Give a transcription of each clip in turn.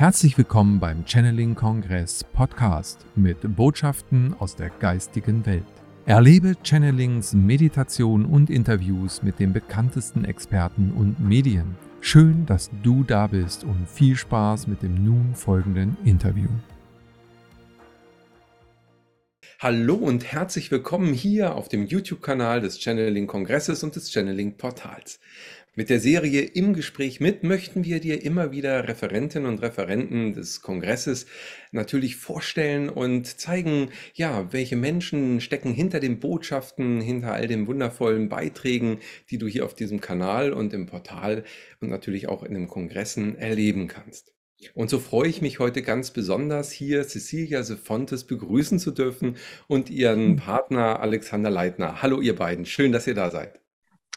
Herzlich willkommen beim Channeling Kongress Podcast mit Botschaften aus der geistigen Welt. Erlebe Channelings, Meditation und Interviews mit den bekanntesten Experten und Medien. Schön, dass du da bist und viel Spaß mit dem nun folgenden Interview. Hallo und herzlich willkommen hier auf dem YouTube-Kanal des Channeling Kongresses und des Channeling Portals. Mit der Serie Im Gespräch mit möchten wir dir immer wieder Referentinnen und Referenten des Kongresses natürlich vorstellen und zeigen, ja, welche Menschen stecken hinter den Botschaften, hinter all den wundervollen Beiträgen, die du hier auf diesem Kanal und im Portal und natürlich auch in den Kongressen erleben kannst. Und so freue ich mich heute ganz besonders, hier Cecilia Sefontes begrüßen zu dürfen und ihren Partner Alexander Leitner. Hallo ihr beiden, schön, dass ihr da seid.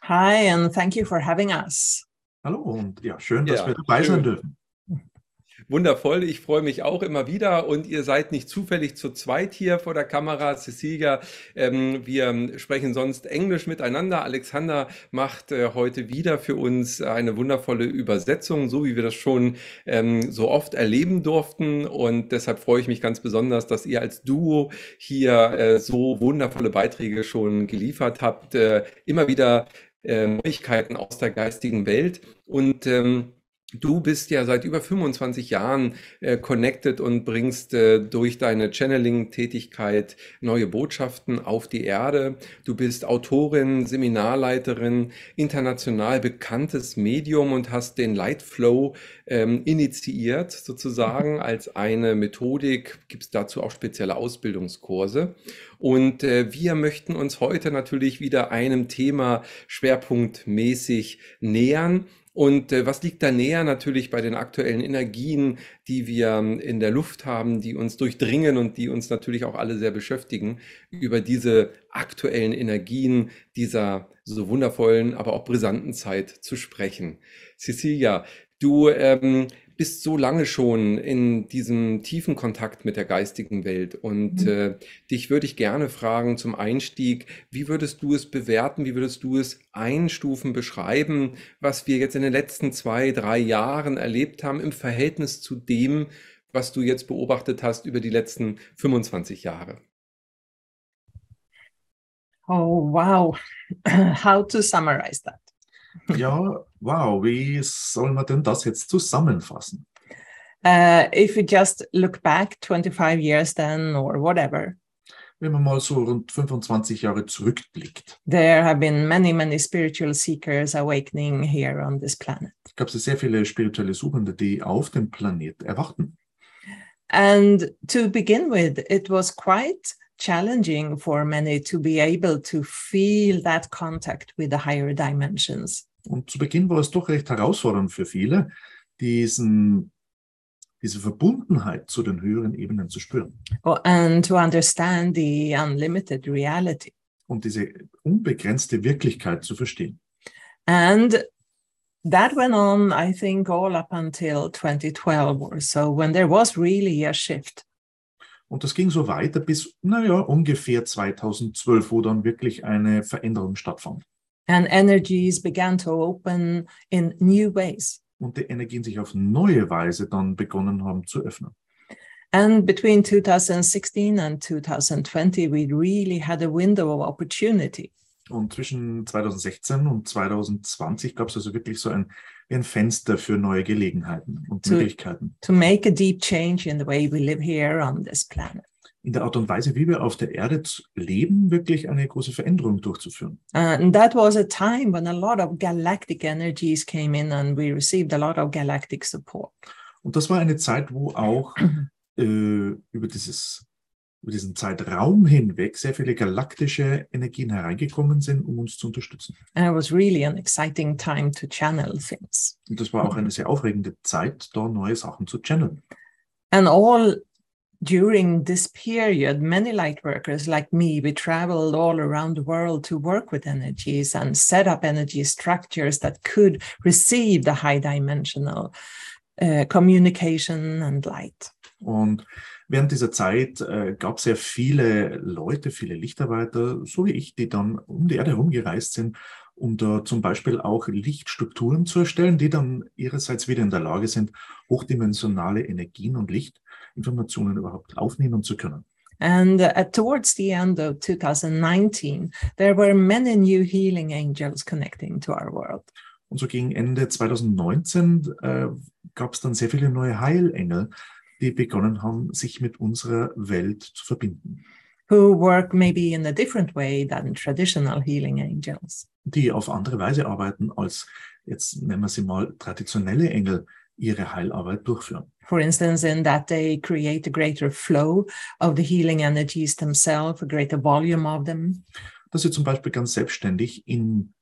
Hi, and thank you for having us. Hallo und ja, schön, dass ja, wir dabei schön. sein dürfen. Wundervoll, ich freue mich auch immer wieder und ihr seid nicht zufällig zu zweit hier vor der Kamera, Cecilia. Ähm, wir sprechen sonst Englisch miteinander. Alexander macht äh, heute wieder für uns eine wundervolle Übersetzung, so wie wir das schon ähm, so oft erleben durften und deshalb freue ich mich ganz besonders, dass ihr als Duo hier äh, so wundervolle Beiträge schon geliefert habt. Äh, immer wieder äh, Neuigkeiten aus der geistigen Welt. Und ähm, Du bist ja seit über 25 Jahren äh, connected und bringst äh, durch deine Channeling-Tätigkeit neue Botschaften auf die Erde. Du bist Autorin, Seminarleiterin, international bekanntes Medium und hast den Lightflow ähm, initiiert, sozusagen als eine Methodik. Gibt es dazu auch spezielle Ausbildungskurse. Und äh, wir möchten uns heute natürlich wieder einem Thema schwerpunktmäßig nähern. Und äh, was liegt da näher natürlich bei den aktuellen Energien, die wir ähm, in der Luft haben, die uns durchdringen und die uns natürlich auch alle sehr beschäftigen, über diese aktuellen Energien dieser so wundervollen, aber auch brisanten Zeit zu sprechen. Cecilia, du ähm, bist so lange schon in diesem tiefen Kontakt mit der geistigen Welt und mhm. äh, dich würde ich gerne fragen zum Einstieg, wie würdest du es bewerten, wie würdest du es einstufen, beschreiben, was wir jetzt in den letzten zwei, drei Jahren erlebt haben im Verhältnis zu dem, was du jetzt beobachtet hast über die letzten 25 Jahre? Oh, wow. How to summarize that? Ja, wow, wie soll man denn das jetzt zusammenfassen? Uh, if you just look back 25 years then or whatever. Wenn man mal so rund 25 Jahre zurückblickt. There have been many, many spiritual seekers awakening here on this planet. Gab es sehr viele spirituelle Suchende, die auf dem Planet erwachten. And to begin with, it was quite challenging for many to be able to feel that contact with the higher dimensions. Und zu Beginn war es doch recht herausfordernd für viele, diesen, diese Verbundenheit zu den höheren Ebenen zu spüren. Oh, and to understand the unlimited reality. Und diese unbegrenzte Wirklichkeit zu verstehen. And that went on, I think, all up until 2012 or so, when there was really a shift. Und das ging so weiter bis, naja, ungefähr 2012, wo dann wirklich eine Veränderung stattfand. And energies began to open in new ways. Und die Energien sich auf neue Weise dann begonnen haben zu öffnen. And between 2016 and 2020, we really had a window of opportunity. Und zwischen 2016 und 2020 gab es also wirklich so ein, ein Fenster für neue Gelegenheiten und to, Möglichkeiten. To make a deep change in the way we live here on this planet. In der Art und Weise, wie wir auf der Erde leben, wirklich eine große Veränderung durchzuführen. Uh, and that was a time when a lot of galactic energies came in and we received a lot of galactic support. Und das war eine Zeit, wo auch äh, über dieses über diesen Zeitraum hinweg sehr viele galaktische Energien hereingekommen sind, um uns zu unterstützen. And it was really an exciting time to channel things. Und das war auch eine sehr aufregende Zeit, da neue Sachen zu channeln. And all during this period, many light workers like me, we traveled all around the world to work with energies and set up energy structures that could receive the high dimensional uh, communication and light. Und während dieser Zeit äh, gab es sehr viele Leute, viele Lichtarbeiter, so wie ich, die dann um die Erde herumgereist sind um da zum Beispiel auch Lichtstrukturen zu erstellen, die dann ihrerseits wieder in der Lage sind, hochdimensionale Energien und Lichtinformationen überhaupt aufnehmen zu können. And uh, towards the end of 2019, there were many new healing angels connecting to our world. Und so gegen Ende 2019 äh, gab es dann sehr viele neue Heilengel, die begonnen haben, sich mit unserer Welt zu verbinden. Who work maybe in a different way than traditional healing angels. Die auf andere Weise arbeiten, als jetzt nennen wir sie mal traditionelle Engel ihre Heilarbeit durchführen. For instance, in that they create a greater flow of the healing energies themselves, a greater volume of them. Dass sie zum Beispiel ganz selbstständig in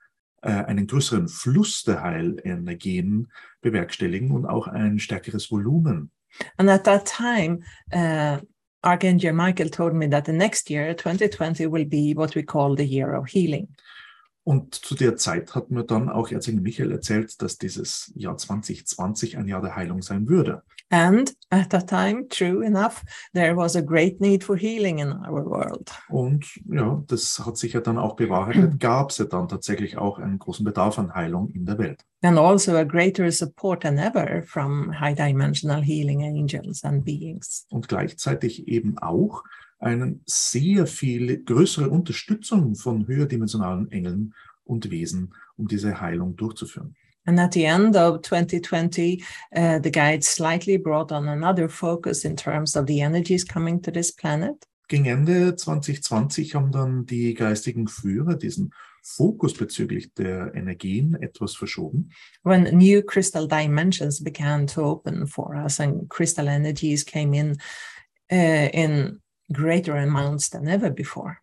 äh, einen größeren Fluss der Heilenergien bewerkstelligen und auch ein stärkeres Volumen. And at that time, uh, Archangel Michael told me that the next year, 2020, will be what we call the year of healing. Und zu der Zeit hat mir dann auch Erzengel Michael erzählt, dass dieses Jahr 2020 ein Jahr der Heilung sein würde. And at that time, true enough, there was a great need for healing in our world. Und ja, das hat sich ja dann auch bewahrheitet, gab es ja dann tatsächlich auch einen großen Bedarf an Heilung in der Welt. And also a greater support than ever from high dimensional healing angels and beings. Und gleichzeitig eben auch eine sehr viel größere Unterstützung von höherdimensionalen Engeln und Wesen, um diese Heilung durchzuführen. And at the end of 2020, uh, the guides slightly brought on another focus in terms of the energies coming to this planet. Gegen Ende 2020 haben dann die geistigen Führer diesen Fokus bezüglich der Energien etwas verschoben. When new crystal dimensions began to open for us and crystal energies came in uh, in greater amounts than ever before.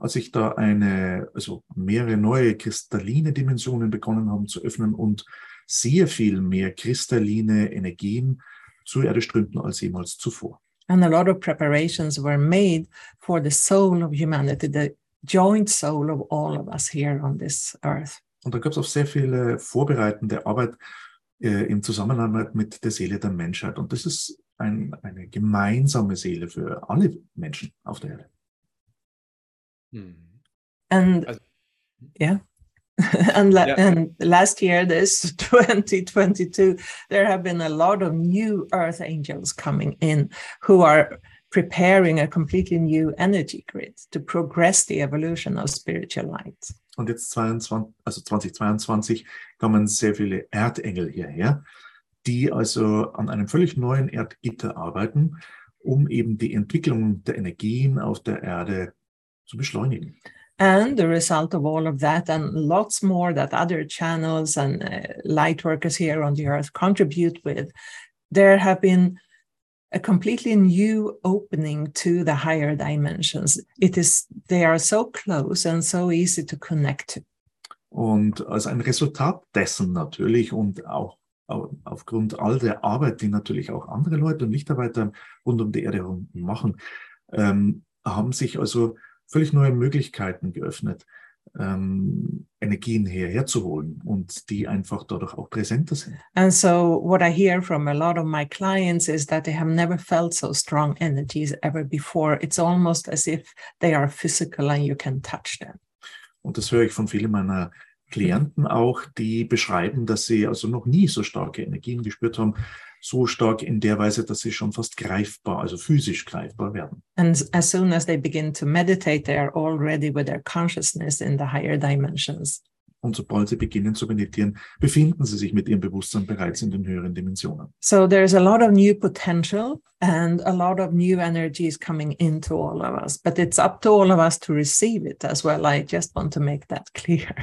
als sich da eine, also mehrere neue kristalline Dimensionen begonnen haben zu öffnen und sehr viel mehr kristalline Energien zur Erde strömten als jemals zuvor. And a lot of preparations were made for the soul of humanity, the joint soul of all of us here on this earth. Und da gab es auch sehr viele vorbereitende Arbeit äh, im Zusammenhang mit der Seele der Menschheit. Und das ist ein, eine gemeinsame Seele für alle Menschen auf der Erde. Hm. And Also- yeah. and, la- Yeah. and last year, this 2022, there have been a lot of new earth angels coming in who are preparing a completely new energy grid to progress the evolution of spiritual light. Und jetzt 22, also 2022 kommen sehr viele Erdengel hierher, die also an einem völlig neuen Erdgitter arbeiten, um eben die Entwicklung der Energien auf der Erde zu beschleunigen. And the result of all of that, and lots more that other channels and uh, light workers here on the earth contribute with, there have been a completely new opening to the higher dimensions. It is, they are so close and so easy to connect to. Und als ein Resultat dessen natürlich und auch au- aufgrund all der Arbeit, die natürlich auch andere Leute und Lichtarbeiter rund um die Erde herum machen, ähm, haben sich also völlig neue Möglichkeiten geöffnet, ähm, Energien hierher zu holen und die einfach dadurch auch präsenter sind. And so, what I hear from a lot of my clients is that they have never felt so strong energies ever before. It's almost as if they are physical and you can touch them. Und das höre ich von vielen meiner Klienten auch, die beschreiben, dass sie also noch nie so starke Energien gespürt haben, so stark in der Weise, dass sie schon fast greifbar, also physisch greifbar werden. And as soon as they begin to meditate, they are already with their consciousness in the higher dimensions. Und sobald sie beginnen zu meditieren, befinden sie sich mit ihrem Bewusstsein bereits in den höheren Dimensionen. So there's a lot of new potential and a lot of new energies coming into all of us, but it's up to all of us to receive it as well. I just want to make that clear.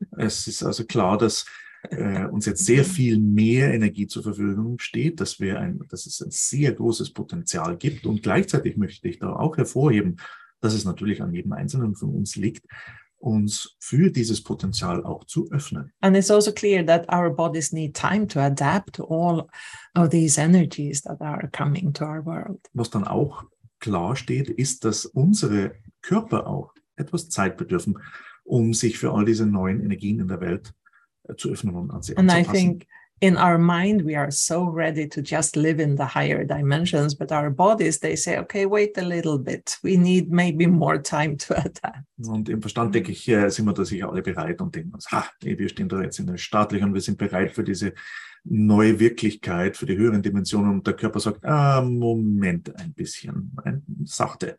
Es ist also klar, dass äh, uns jetzt sehr viel mehr Energie zur Verfügung steht, dass, wir ein, dass es ein sehr großes Potenzial gibt. Und gleichzeitig möchte ich da auch hervorheben, dass es natürlich an jedem Einzelnen von uns liegt, uns für dieses Potenzial auch zu öffnen. And it's also clear that our bodies need time to adapt to all of these energies that are coming to our world. Was dann auch klar steht, ist, dass unsere Körper auch etwas Zeit bedürfen, um sich für all diese neuen Energien in der Welt äh, zu öffnen und an sie And I think in our mind we are so ready to just live in the higher dimensions but our bodies they say okay wait a little bit we need maybe more time to adapt Und im Verstand denke ich, äh, sind wir da sicher alle bereit und denken uns, ha, wir stehen da jetzt in der staatlichen und wir sind bereit für diese neue Wirklichkeit, für die höheren Dimensionen. Und der Körper sagt, ah, Moment, ein bisschen, ein, sachte.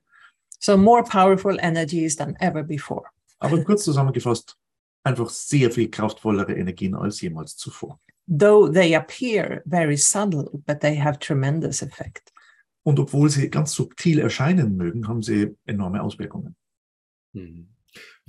so more powerful energies than ever before Aber kurz zusammengefasst, einfach sehr viel kraftvollere Energien als jemals zuvor. though they appear very subtle but they have tremendous effect Und obwohl sie ganz subtil erscheinen mögen, haben sie enorme Auswirkungen. Mhm.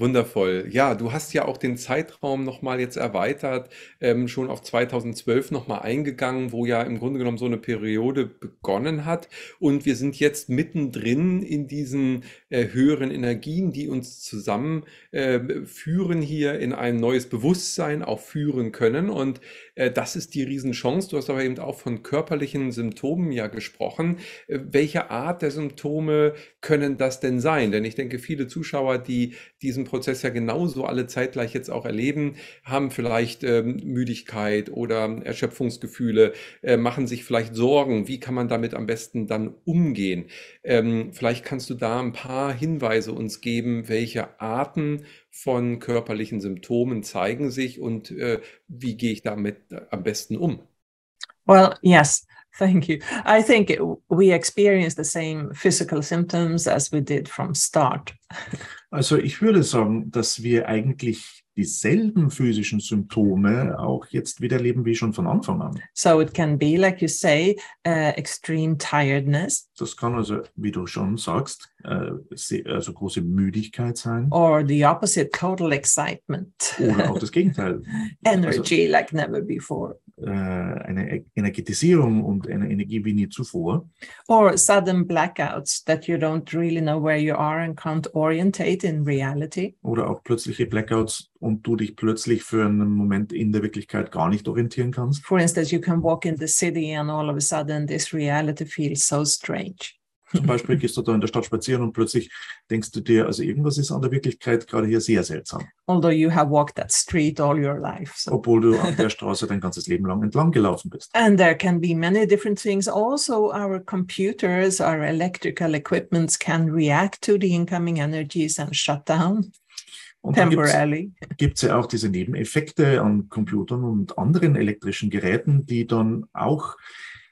Wundervoll. Ja, du hast ja auch den Zeitraum nochmal jetzt erweitert, ähm, schon auf 2012 nochmal eingegangen, wo ja im Grunde genommen so eine Periode begonnen hat. Und wir sind jetzt mittendrin in diesen äh, höheren Energien, die uns zusammen äh, führen hier in ein neues Bewusstsein, auch führen können. Und äh, das ist die Riesenchance. Du hast aber eben auch von körperlichen Symptomen ja gesprochen. Äh, welche Art der Symptome können das denn sein? Denn ich denke, viele Zuschauer, die diesen Prozess ja genauso alle zeitgleich jetzt auch erleben, haben vielleicht ähm, Müdigkeit oder Erschöpfungsgefühle, äh, machen sich vielleicht Sorgen. Wie kann man damit am besten dann umgehen? Ähm, vielleicht kannst du da ein paar Hinweise uns geben, welche Arten von körperlichen Symptomen zeigen sich und äh, wie gehe ich damit äh, am besten um? Well, yes, thank you. I think we experience the same physical symptoms as we did from start. Also ich würde sagen, dass wir eigentlich dieselben physischen Symptome auch jetzt wieder erleben wie schon von Anfang an. So it can be, like you say, uh, extreme tiredness. Das kann also, wie du schon sagst, se- also große Müdigkeit sein. Or the opposite, total excitement, oder auch das Gegenteil, energy like never before, äh, eine E- Energetisierung und eine Energie wie nie zuvor. Or sudden blackouts that you don't really know where you are and can't orientate in reality. oder auch plötzliche Blackouts und du dich plötzlich für einen Moment in der Wirklichkeit gar nicht orientieren kannst. For instance, you can walk in the city and all of a sudden this reality feels so strange. Zum Beispiel gehst du da in der Stadt spazieren und plötzlich denkst du dir, also irgendwas ist an der Wirklichkeit gerade hier sehr seltsam, Although you have walked that street all your life. So obwohl du an der Straße dein ganzes Leben lang entlang gelaufen bist. And there can be many different things. Also, our computers, our electrical equipments can react to the incoming energies and shut down Und dann gibt's temporarily. gibt's ja auch diese Nebeneffekte an Computern und anderen elektrischen Geräten, die dann auch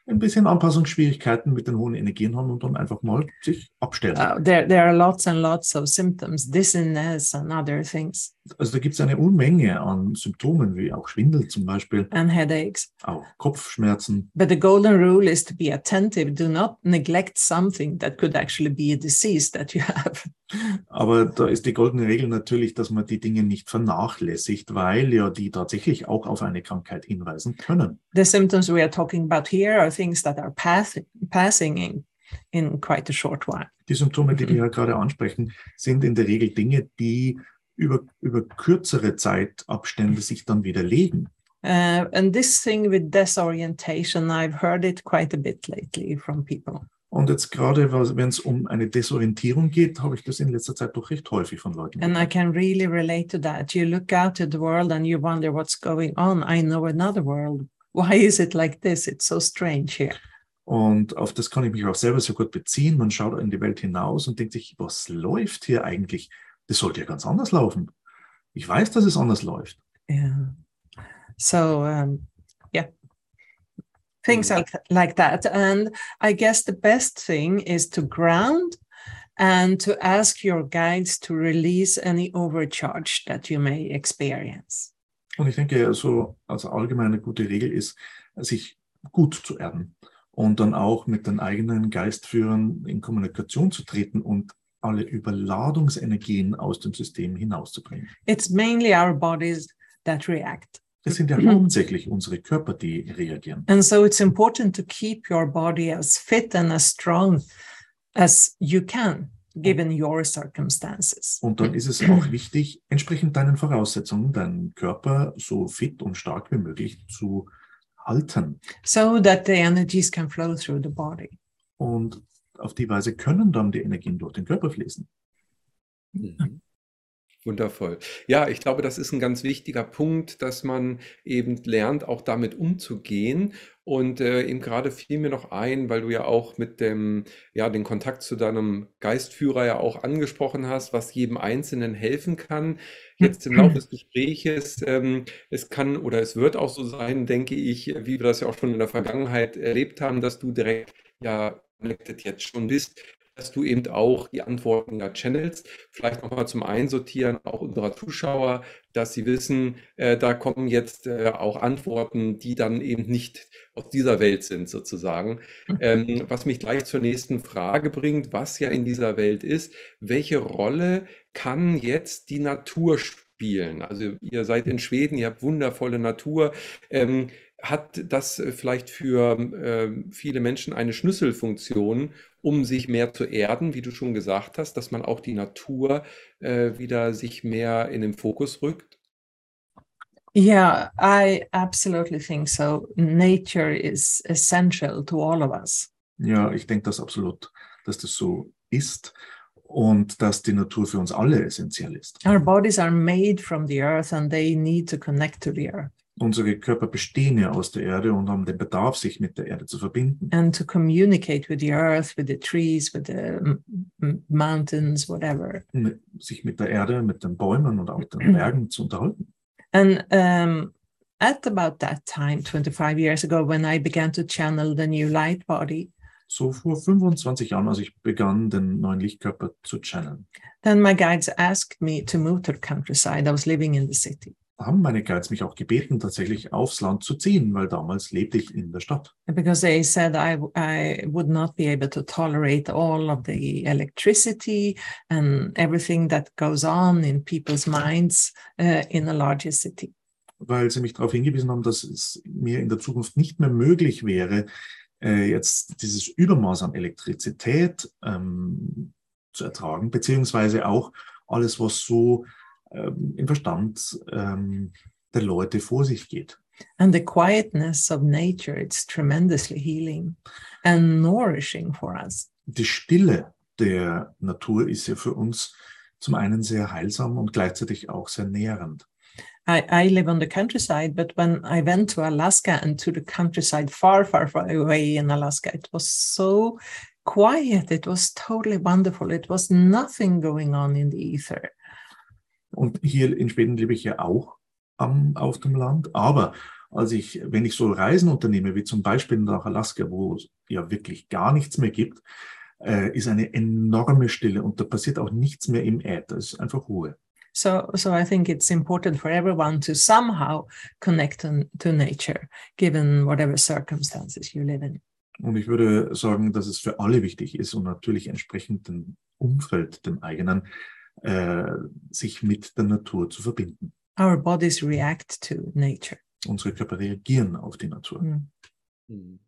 ein bisschen Anpassungsschwierigkeiten mit den hohen Energien haben und dann einfach mal sich abstellen. Uh, there, there are lots and lots of symptoms, dizziness and other things, Also da gibt's eine Unmenge an Symptomen, wie auch Schwindel zum Beispiel, and headaches. auch Kopfschmerzen. But the golden rule is to be attentive. Do not neglect something that could actually be a disease that you have. Aber da ist die goldene Regel natürlich, dass man die Dinge nicht vernachlässigt, weil ja die tatsächlich auch auf eine Krankheit hinweisen können. The symptoms we are talking about here are things that are pass- passing in, quite a short while. Die Symptome, die wir ja gerade ansprechen, sind in der Regel Dinge, die über, über kürzere Zeitabstände sich dann wieder legen. Uh, and this thing with disorientation, I've heard it quite a bit lately from people. Und jetzt gerade, wenn es um eine Desorientierung geht, habe ich das in letzter Zeit doch recht häufig von Leuten. And I can really relate to that. You look out at the world and you wonder what's going on. I know another world. Why is it like this? It's so strange here. Und auf das kann ich mich auch selber sehr gut beziehen. Man schaut in die Welt hinaus und denkt sich, was läuft hier eigentlich? Das sollte ja ganz anders laufen. Ich weiß, dass es anders läuft. Yeah. So, um, yeah, things like, like that. And I guess the best thing is to ground and to ask your guides to release any overcharge that you may experience. Und ich denke, so als allgemeine gute Regel ist, sich gut zu erden und dann auch mit den eigenen Geistführern in Kommunikation zu treten und alle Überladungsenergien aus dem System hinauszubringen. It's mainly our bodies that react. Das sind ja hauptsächlich unsere Körper, die reagieren. And so it's important to keep your body as fit and as strong as you can, given your circumstances. Und dann ist es auch wichtig, entsprechend deinen Voraussetzungen, deinen Körper so fit und stark wie möglich zu halten. So that the energies can flow through the body. Und auf die Weise können dann die Energien durch den Körper fließen. Mhm. Wundervoll. Ja, ich glaube, das ist ein ganz wichtiger Punkt, dass man eben lernt, auch damit umzugehen. Und äh, eben gerade fiel mir noch ein, weil du ja auch mit dem, ja, den Kontakt zu deinem Geistführer ja auch angesprochen hast, was jedem Einzelnen helfen kann. Jetzt im Laufe des Gespräches, ähm, es kann oder es wird auch so sein, denke ich, wie wir das ja auch schon in der Vergangenheit erlebt haben, dass du direkt ja connected jetzt schon bist dass du eben auch die Antworten ja channelst. Vielleicht nochmal zum Einsortieren auch unserer Zuschauer, dass sie wissen, äh, da kommen jetzt äh, auch Antworten, die dann eben nicht aus dieser Welt sind, sozusagen. Mhm. Ähm, was mich gleich zur nächsten Frage bringt, was ja in dieser Welt ist, welche Rolle kann jetzt die Natur spielen? Also ihr seid in Schweden, ihr habt wundervolle Natur. Ähm, hat das vielleicht für äh, viele Menschen eine Schlüsselfunktion, um sich mehr zu erden, wie du schon gesagt hast, dass man auch die Natur äh, wieder sich mehr in den Fokus rückt? Yeah, I absolutely think so. Nature is essential to all of us. Ja, ich denke das absolut, dass das so ist und dass die Natur für uns alle essentiell ist. Our bodies are made from the earth and they need to connect to the earth. Unsere Körper bestehen ja aus der Erde und haben den Bedarf, sich mit der Erde zu verbinden. And to communicate with the earth, with the trees, with the mountains, whatever. Sich mit der Erde, mit den Bäumen und auch den Bergen zu unterhalten. And um, at about that time, 25 years ago, when I began to channel the new light body, so vor 25 Jahren, als ich begann, den neuen Lichtkörper zu channeln. Then my guides asked me to move to the countryside. I was living in the city. Haben meine Guides mich auch gebeten, tatsächlich aufs Land zu ziehen, weil damals lebte ich in der Stadt. Because they said I, I would not be able to tolerate all of the electricity and everything that goes on in people's minds uh, in a larger city. Weil sie mich darauf hingewiesen haben, dass es mir in der Zukunft nicht mehr möglich wäre, äh, jetzt dieses Übermaß an Elektrizität ähm, zu ertragen, beziehungsweise auch alles, was so ähm, im Verstand ähm, der Leute vor sich geht. And the quietness of nature, it's tremendously healing and nourishing for us. Die Stille der Natur ist ja für uns zum einen sehr heilsam und gleichzeitig auch sehr nährend. I, I live on the countryside, but when I went to Alaska and to the countryside far, far, far away in Alaska, it was so quiet. It was totally wonderful. It was nothing going on in the ether. Und hier in Schweden lebe ich ja auch am, auf dem Land. Aber als ich, wenn ich so Reisen unternehme, wie zum Beispiel nach Alaska, wo es ja wirklich gar nichts mehr gibt, äh, ist eine enorme Stille und da passiert auch nichts mehr im Äther. Es ist einfach Ruhe. So, so I think it's important for everyone to somehow connect to, to nature, given whatever circumstances you live in. Und ich würde sagen, dass es für alle wichtig ist und natürlich entsprechend dem Umfeld, dem eigenen, äh, sich mit der Natur zu verbinden. Our bodies react to nature. Unsere Körper reagieren auf die Natur. Mm.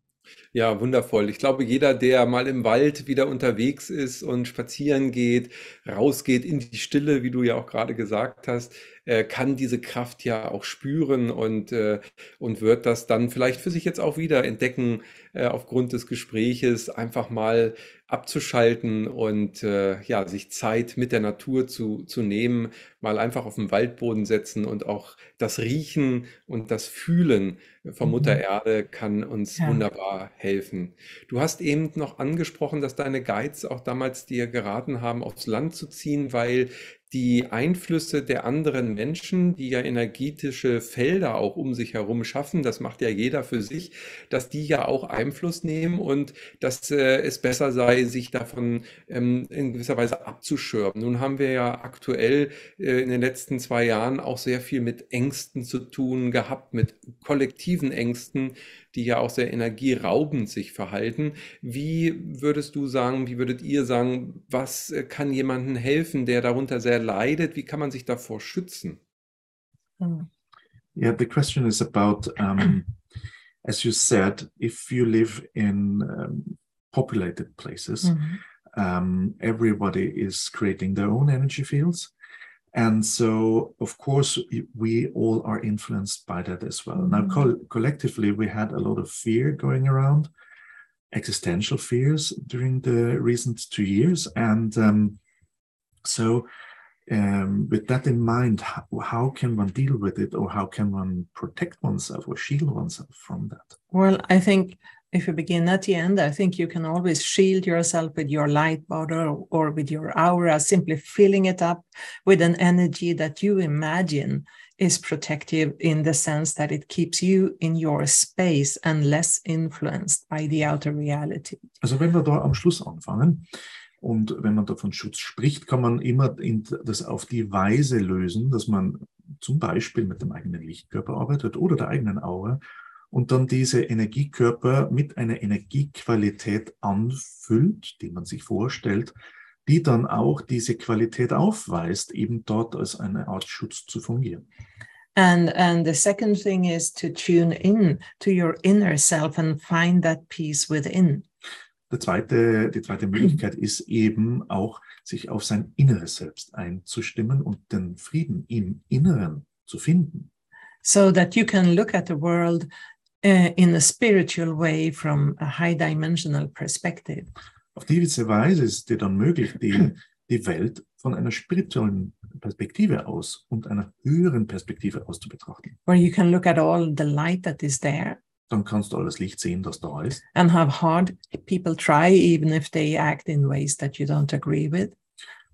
Ja, wundervoll. Ich glaube, jeder, der mal im Wald wieder unterwegs ist und spazieren geht, rausgeht in die Stille, wie du ja auch gerade gesagt hast, äh, kann diese Kraft ja auch spüren und, äh, und wird das dann vielleicht für sich jetzt auch wieder entdecken, äh, aufgrund des Gespräches, einfach mal abzuschalten und äh, ja, sich Zeit mit der Natur zu, zu nehmen, mal einfach auf den Waldboden setzen und auch das Riechen und das Fühlen von mhm. Mutter Erde kann uns ja. wunderbar helfen. Du hast eben noch angesprochen, dass deine Guides auch damals dir geraten haben, aufs Land zu ziehen, weil die Einflüsse der anderen Menschen, die ja energetische Felder auch um sich herum schaffen, das macht ja jeder für sich, dass die ja auch Einfluss nehmen und dass äh, es besser sei, sich davon ähm, in gewisser Weise abzuschirmen. Nun haben wir ja aktuell äh, in den letzten zwei Jahren auch sehr viel mit Ängsten zu tun gehabt, mit kollektiven Ängsten, die ja auch sehr energieraubend sich verhalten. Wie würdest du sagen, wie würdet ihr sagen, was äh, kann jemandem helfen, der darunter sehr leidet? Wie kann man sich davor schützen? Hmm. Yeah, the question is about, um, as you said, if you live in um, populated places, mm -hmm. um, everybody is creating their own energy fields. And so, of course, we all are influenced by that as well. Mm-hmm. Now, co- collectively, we had a lot of fear going around, existential fears during the recent two years. And um, so, um, with that in mind, how, how can one deal with it, or how can one protect oneself or shield oneself from that? Well, I think if you begin at the end, I think you can always shield yourself with your light bottle or with your aura, simply filling it up with an energy that you imagine is protective in the sense that it keeps you in your space and less influenced by the outer reality. Also wenn wir da am Schluss anfangen und wenn man da von Schutz spricht, kann man immer in, das auf die Weise lösen, dass man zum Beispiel mit dem eigenen Lichtkörper arbeitet oder der eigenen Aura und dann diese Energiekörper mit einer Energiequalität anfüllt, die man sich vorstellt, die dann auch diese Qualität aufweist, eben dort als eine Art Schutz zu fungieren. And and the second thing is to tune in to your inner self and find that peace within. Der zweite, die zweite Möglichkeit ist eben auch, sich auf sein inneres Selbst einzustimmen und den Frieden im Inneren zu finden. So that you can look at the world uh, in a spiritual way from a high dimensional perspective. Auf diese Weise ist es dir dann möglich, die, die Welt von einer spirituellen Perspektive aus und einer höheren Perspektive aus zu betrachten. where you can look at all the light that is there Dann kannst du alles Licht sehen, das da ist. and have hard people try, even if they act in ways that you don't agree with.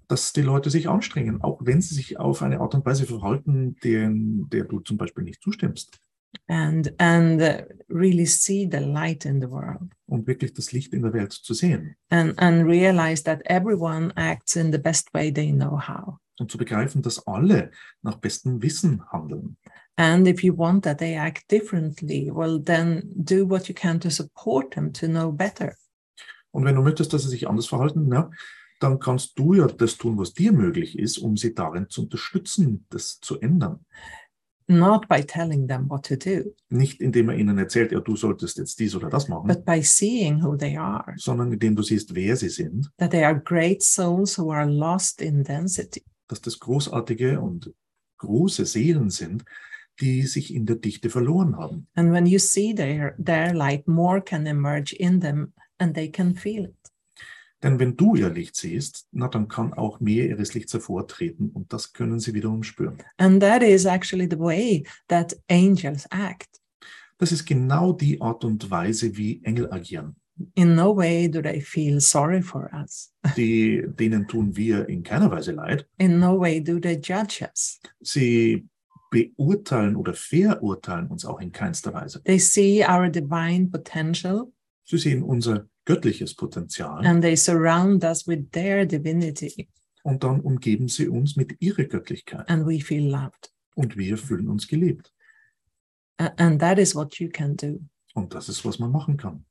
Dass die Leute sich anstrengen, auch wenn sie sich auf eine Art und Weise verhalten, deren, der du zum Beispiel nicht zustimmst. And and really see the light in the world Und wirklich das Licht in der Welt zu sehen. and and realize that everyone acts in the best way they know how. Und zu begreifen, dass alle nach bestem Wissen handeln. And if you want that they act differently, well, then do what you can to support them to know better. Und wenn du möchtest, dass sie sich anders verhalten, ja, dann kannst du ja das tun, was dir möglich ist, um sie darin zu unterstützen, das zu ändern. Not by telling them what to do, Nicht indem er ihnen erzählt, ja, du solltest jetzt dies oder das machen, but by seeing who they are, sondern indem du siehst, wer sie sind, that they are great souls who are lost in density. dass das großartige und große Seelen sind, die sich in der Dichte verloren haben. And when you see their, their light, more can emerge in them and they can feel it. Denn wenn du ihr Licht siehst, na dann kann auch mehr ihres Lichts hervortreten und das können sie wiederum spüren. And that is actually the way that angels act. Das ist genau die Art und Weise, wie Engel agieren. In no way do they feel sorry for us. Die, denen tun wir in keiner Weise leid. In no way do they judge us. Sie beurteilen oder verurteilen uns auch in keinster Weise. They see our divine potential Sie sehen unser göttliches Potenzial and they surround us with their divinity, und dann umgeben sie uns mit ihrer Göttlichkeit and we feel loved. und wir fühlen uns geliebt. And that is what you can do. Und das ist, was man machen kann.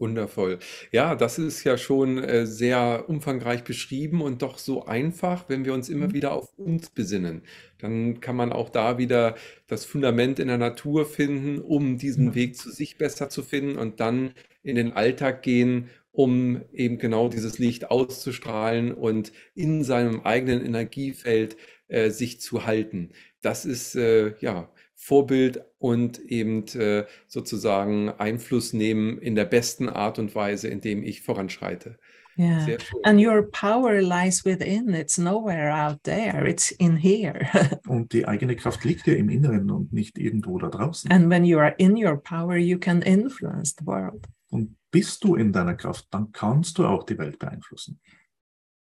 Wundervoll. Ja, das ist ja schon äh, sehr umfangreich beschrieben und doch so einfach, wenn wir uns immer Mhm. wieder auf uns besinnen. Dann kann man auch da wieder das Fundament in der Natur finden, um diesen. Weg zu sich besser zu finden und dann in den Alltag gehen, um eben genau dieses Licht auszustrahlen und in seinem eigenen Energiefeld äh, sich zu halten. Das ist äh, ja Vorbild und eben äh, sozusagen Einfluss nehmen in der besten Art und Weise, indem ich voranschreite. Yeah. And your power lies within. It's nowhere out there. It's in here. Und die eigene Kraft liegt ja im Inneren und nicht irgendwo da draußen. and when you are in your power, you can influence the world. Und bist du in deiner Kraft, dann kannst du auch die Welt beeinflussen.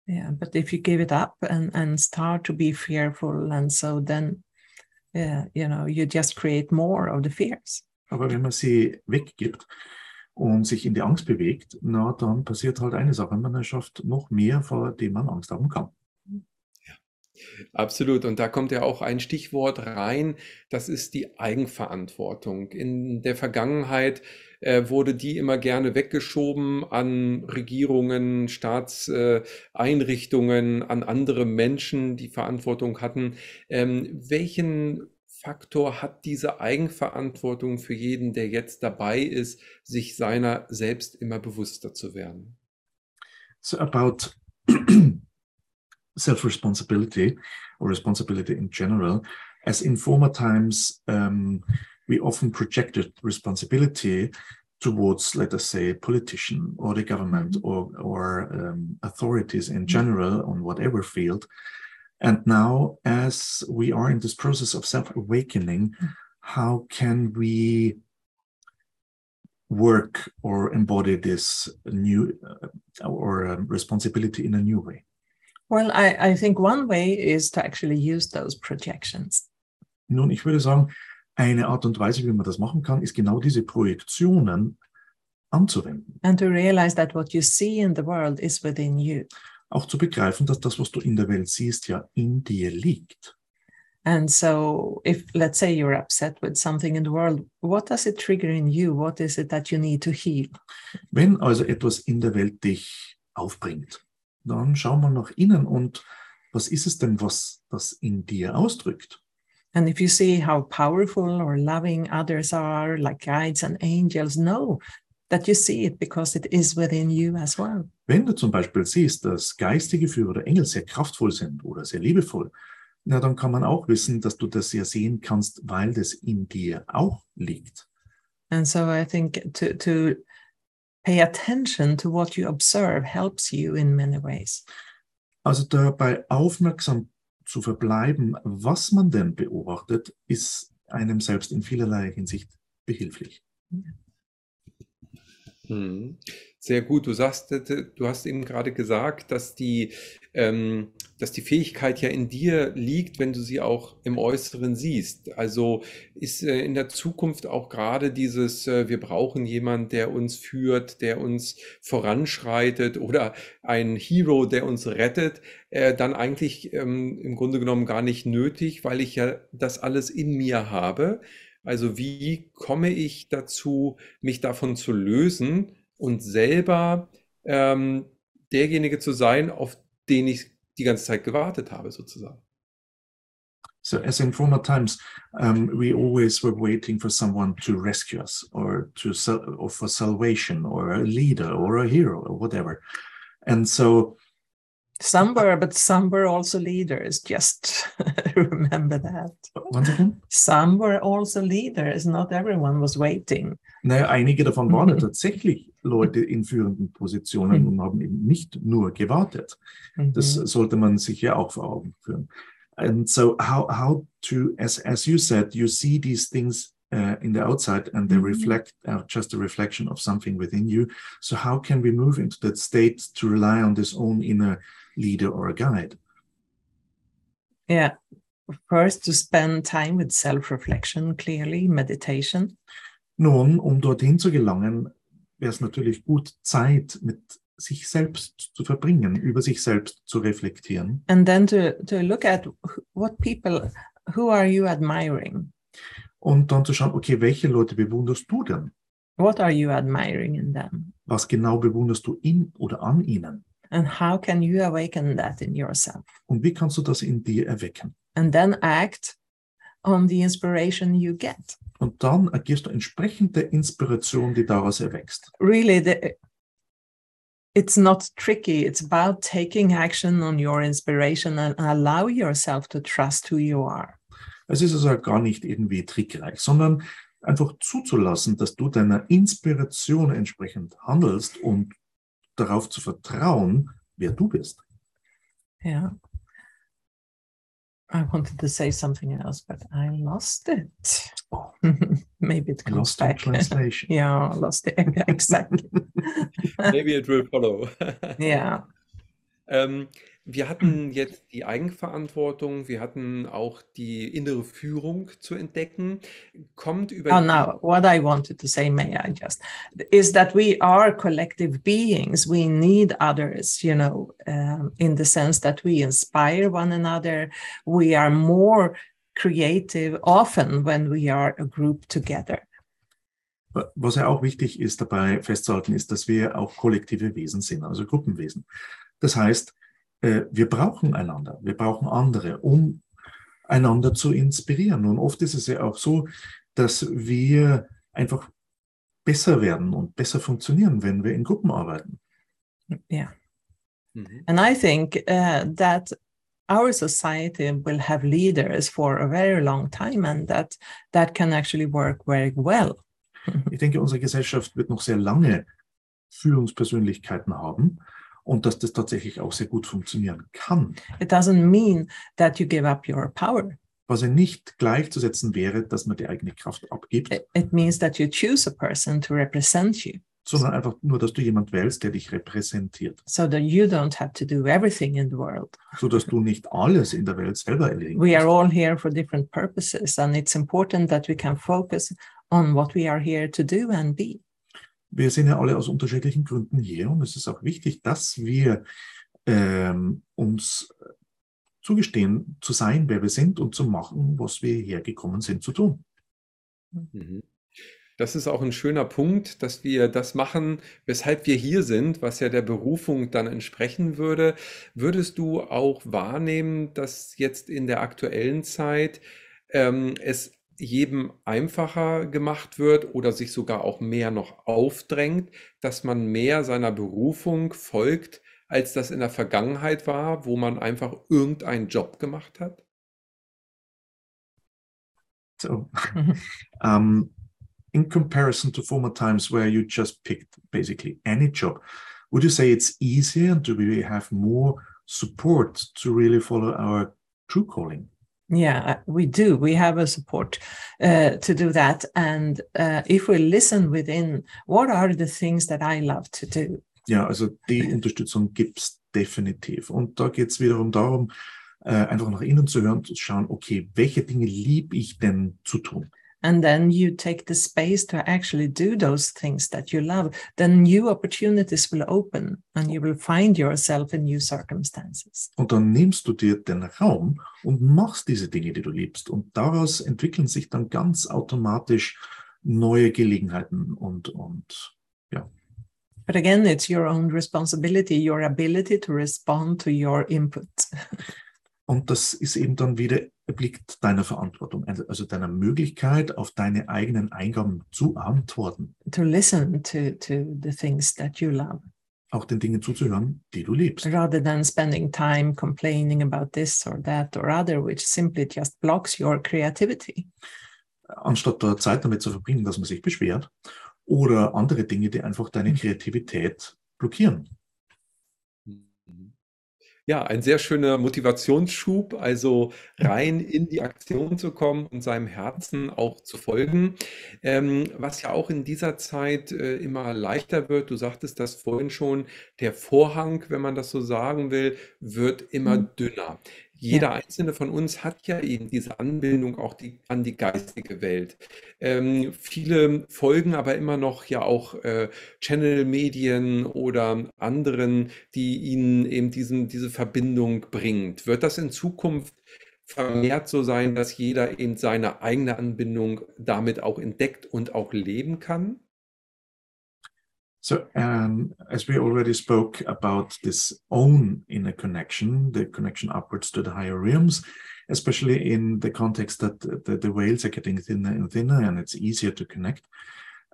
Yeah. But if you give it up and, and start to be fearful, and so then, yeah, you know, you just create more of the fears. Aber wenn man sie weggibt und sich in die Angst bewegt, na dann passiert halt eine Sache, man erschafft noch mehr, vor dem man Angst haben kann. Absolut. Und da kommt ja auch ein Stichwort rein, das ist die Eigenverantwortung. In der Vergangenheit äh, wurde die immer gerne weggeschoben an Regierungen, Staatseinrichtungen, an andere Menschen, die Verantwortung hatten. Ähm, welchen Faktor hat diese Eigenverantwortung für jeden, der jetzt dabei ist, sich seiner selbst immer bewusster zu werden? So about self-responsibility or responsibility in general, as in former times, um, we often projected responsibility towards, let us say, a politician or the government or, or um, authorities in general on whatever field. And now, as we are in this process of self awakening, how can we work or embody this new uh, or um, responsibility in a new way? Well, I, I think one way is to actually use those projections. Nun, ich würde sagen, eine Art und Weise, wie man das machen kann, ist genau diese Projektionen anzuwenden. And to realize that what you see in the world is within you. Auch zu begreifen, dass das, was du in der Welt siehst, ja in dir liegt. And so, if let's say you're upset with something in the world, what does it trigger in you? What is it that you need to heal? Wenn also etwas in der Welt dich aufbringt, dann schau mal nach innen und was ist es denn, was das in dir ausdrückt? And if you see how powerful or loving others are, like guides and angels, know that you see it because it is within you as well. Wenn du zum Beispiel siehst, dass geistige Führer oder Engel sehr kraftvoll sind oder sehr liebevoll, na, dann kann man auch wissen, dass du das ja sehen kannst, weil das in dir auch liegt. And so I think to, to pay attention to what you observe helps you in many ways. Also dabei aufmerksam zu verbleiben, was man denn beobachtet, ist einem selbst in vielerlei Hinsicht behilflich. Mhm. Sehr gut. Du sagst, äh, du hast eben gerade gesagt, dass die, ähm, dass die Fähigkeit ja in dir liegt, wenn du sie auch im Äußeren siehst. Also ist äh, in der Zukunft auch gerade dieses, äh, wir brauchen jemanden, der uns führt, der uns voranschreitet oder ein Hero, der uns rettet, äh, dann eigentlich ähm, im Grunde genommen gar nicht nötig, weil ich ja das alles in mir habe. Also wie komme ich dazu, mich davon zu lösen und selber ähm, derjenige zu sein, auf den ich die ganze Zeit gewartet habe, sozusagen. So, as in former times, um, we always were waiting for someone to rescue us, or to or for salvation, or a leader, or a hero, or whatever. And so, some were, but some were also leaders. Just remember that. Once again, some were also leaders. Not everyone was waiting. Naja, einige davon waren tatsächlich Leute in führenden Positionen und haben eben nicht nur gewartet. Das sollte man sich ja auch vor Augen führen. And so how, how to, as, as you said, you see these things uh, in the outside and they reflect uh, just a reflection of something within you. So how can we move into that state to rely on this own inner leader or a guide? Yeah. First, to spend time with self-reflection, clearly, meditation. Nun, um dorthin zu gelangen, wäre es natürlich gut, Zeit mit sich selbst zu verbringen, über sich selbst zu reflektieren. And then to, to look at what people, who are you admiring? Und dann zu schauen, okay, welche Leute bewunderst du denn? What are you admiring in them? Was genau bewunderst du in oder an ihnen? And how can you awaken that in yourself? Und wie kannst du das in dir erwecken? And then act on the inspiration you get. Und dann agierst du entsprechend der Inspiration, die daraus erwächst. Really, the, it's not tricky. It's about taking action on your inspiration and allow yourself to trust who you are. Es ist also gar nicht irgendwie trickreich, sondern einfach zuzulassen, dass du deiner Inspiration entsprechend handelst und darauf zu vertrauen, wer du bist. Yeah. I wanted to say something else, but I lost it. Oh. Maybe it comes Lost back. translation. yeah, lost it. exactly. Maybe it will follow. yeah. Ähm, wir hatten jetzt die Eigenverantwortung, wir hatten auch die innere Führung zu entdecken. Kommt über Oh, now, what I wanted to say, may I just, is that we are collective beings. We need others, you know, um, in the sense that we inspire one another. We are more creative often when we are a group together. Was ja auch wichtig ist dabei festzuhalten, ist, dass wir auch kollektive Wesen sind, also Gruppenwesen. Das heißt, wir brauchen einander, wir brauchen andere, um einander zu inspirieren. Und oft ist es ja auch so, dass wir einfach besser werden und besser funktionieren, wenn wir in Gruppen arbeiten. Yeah. Mhm. And I think uh, that our society will have leaders for a very long time and that that can actually work very well. Ich denke, unsere Gesellschaft wird noch sehr lange Führungspersönlichkeiten haben und dass das tatsächlich auch sehr gut funktionieren kann. It doesn't mean that you give up your power. Was ja nicht gleichzusetzen wäre, dass man die eigene Kraft abgibt, It, it means that you choose a person to represent you sondern einfach nur, dass du jemand wählst, der dich repräsentiert, so that you don't have to do everything in the world. so dass du nicht alles in der Welt selber erledigen We are all here for different purposes, and it's important that we can focus on what we are here to do and be. Wir sind ja alle aus unterschiedlichen Gründen hier und es ist auch wichtig, dass wir ähm, uns zugestehen, zu sein, wer wir sind und zu machen, was wir hergekommen sind zu tun. Mhm. Das ist auch ein schöner Punkt, dass wir das machen, weshalb wir hier sind, was ja der Berufung dann entsprechen würde. Würdest du auch wahrnehmen, dass jetzt in der aktuellen Zeit ähm, es jedem einfacher gemacht wird oder sich sogar auch mehr noch aufdrängt, dass man mehr seiner Berufung folgt, als das in der Vergangenheit war, wo man einfach irgendeinen Job gemacht hat? So, um, in comparison to former times where you just picked basically any job, would you say it's easier and do we have more support to really follow our true calling? Yeah, we do. We have a support uh, to do that. And uh, if we listen within, what are the things that I love to do? Ja, also die Unterstützung gibt's definitiv. Und da geht's wiederum darum, äh, einfach nach innen zu hören, zu schauen, okay, welche Dinge liebe ich denn zu tun? And then you take the space to actually do those things that you love. Then new opportunities will open and you will find yourself in new circumstances. Und dann nimmst du dir den Raum und machst diese Dinge, die du liebst. Und daraus entwickeln sich dann ganz automatisch neue Gelegenheiten und, und ja But again, it's your own responsibility, your ability to respond to your input. Und das ist eben dann wieder, obliegt deiner Verantwortung, also also deiner Möglichkeit, auf deine eigenen Eingaben zu antworten, to listen to, to the things that you love auch den Dingen zuzuhören, die du liebst. rather than spending time complaining about this or that or other, which simply just blocks your creativity. Anstatt da Zeit damit zu verbringen, dass man sich beschwert oder andere Dinge, die einfach deine Mhm. Kreativität blockieren. Ja, ein sehr schöner Motivationsschub, also rein in die Aktion zu kommen und seinem Herzen auch zu folgen. Ähm, was ja auch in dieser Zeit äh, immer leichter wird, du sagtest das vorhin schon, der Vorhang, wenn man das so sagen will, wird immer Mhm. dünner. Jeder einzelne von uns hat ja eben diese Anbindung auch die, an die geistige Welt. Ähm, viele folgen aber immer noch ja auch äh, Channel-Medien oder anderen, die ihnen eben diesen, diese Verbindung bringt. Wird das in Zukunft vermehrt so sein, dass jeder eben seine eigene Anbindung damit auch entdeckt und auch leben kann? So, um, as we already spoke about this own inner connection, the connection upwards to the higher realms, especially in the context that the, the whales are getting thinner and thinner and it's easier to connect.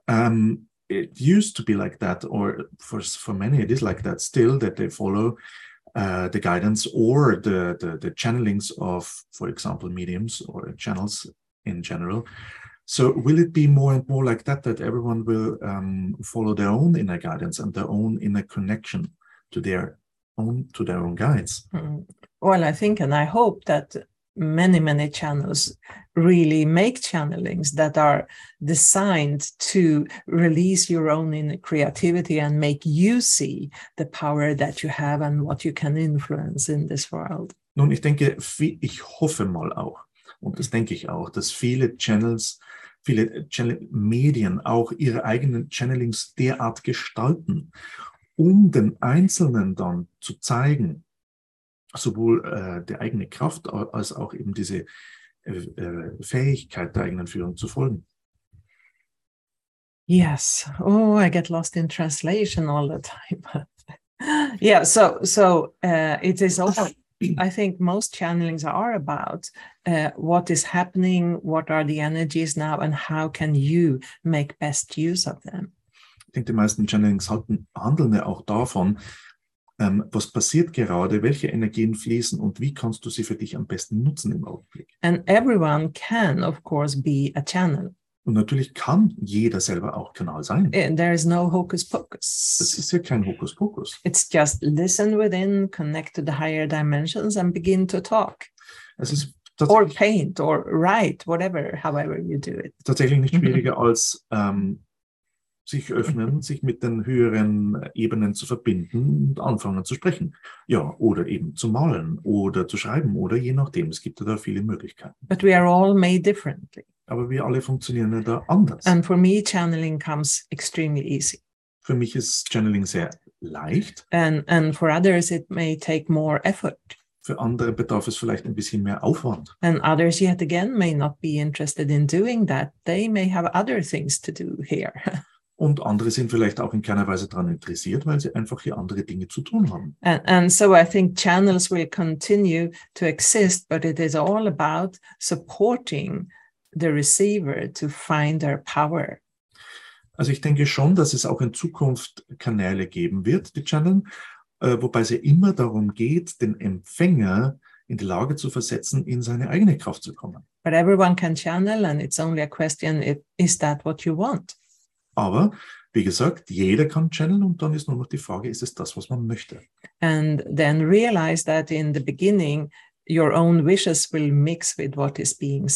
Um, it used to be like that, or for, for many, it is like that still, that they follow uh, the guidance or the, the, the channelings of, for example, mediums or channels in general. So will it be more and more like that, that everyone will um, follow their own inner guidance and their own inner connection to their own, to their own guides? Mm. Well, I think and I hope that many, many channels really make channelings that are designed to release your own inner creativity and make you see the power that you have and what you can influence in this world. Nun, ich denke, ich hoffe mal auch, und das denke ich auch, dass viele Channels, viele Channel-Medien auch ihre eigenen Channelings derart gestalten, um den Einzelnen dann zu zeigen, sowohl äh, die eigene Kraft als auch eben diese äh, äh, Fähigkeit der eigenen Führung zu folgen. Yes. Oh, I get lost in translation all the time. yeah. So, so uh, it is also. I think most channelings are about uh, what is happening, what are the energies now, and how can you make best use of them. Ich denke, die meisten Channelings handeln ja auch davon, ähm, was passiert gerade, welche Energien fließen und wie kannst du sie für dich am besten nutzen im Augenblick. And everyone can, of course, be a channel. Und natürlich kann jeder selber auch Kanal sein. Eh, There is no hocus Das pocus. ist ja kein Hokuspokus. It's just listen within, connect to the higher dimensions, and begin to talk Es ist or paint or write, whatever, however you do it. tatsächlich nicht schwieriger als ähm, sich öffnen, sich mit den höheren Ebenen zu verbinden und anfangen zu sprechen. Ja, oder eben zu malen oder zu schreiben oder je nachdem. Es gibt da viele Möglichkeiten. But we are all made differently. Aber wir alle funktionieren da anders. And for me, channeling comes extremely easy. Für mich ist Channeling sehr leicht. And, and for others, it may take more effort. Für andere bedarf es vielleicht ein bisschen mehr Aufwand. And others, yet again, may not be interested in doing that. They may have other things to do here. Und andere sind vielleicht auch in keiner Weise daran interessiert, weil sie einfach hier andere Dinge zu tun haben. And, and so I think channels will continue to exist, but it is all about supporting the receiver to find their power. Also ich denke schon, dass es auch in Zukunft Kanäle geben wird, die channeln, äh, wobei es ja immer darum geht, den Empfänger in die Lage zu versetzen, in seine eigene Kraft zu kommen. But everyone can channel, and it's only a question is that what you want? Aber wie gesagt, jeder kann channeln und dann ist nur noch die Frage, ist es das, was man möchte? And then realize that in the beginning, your own wishes will mix with what is being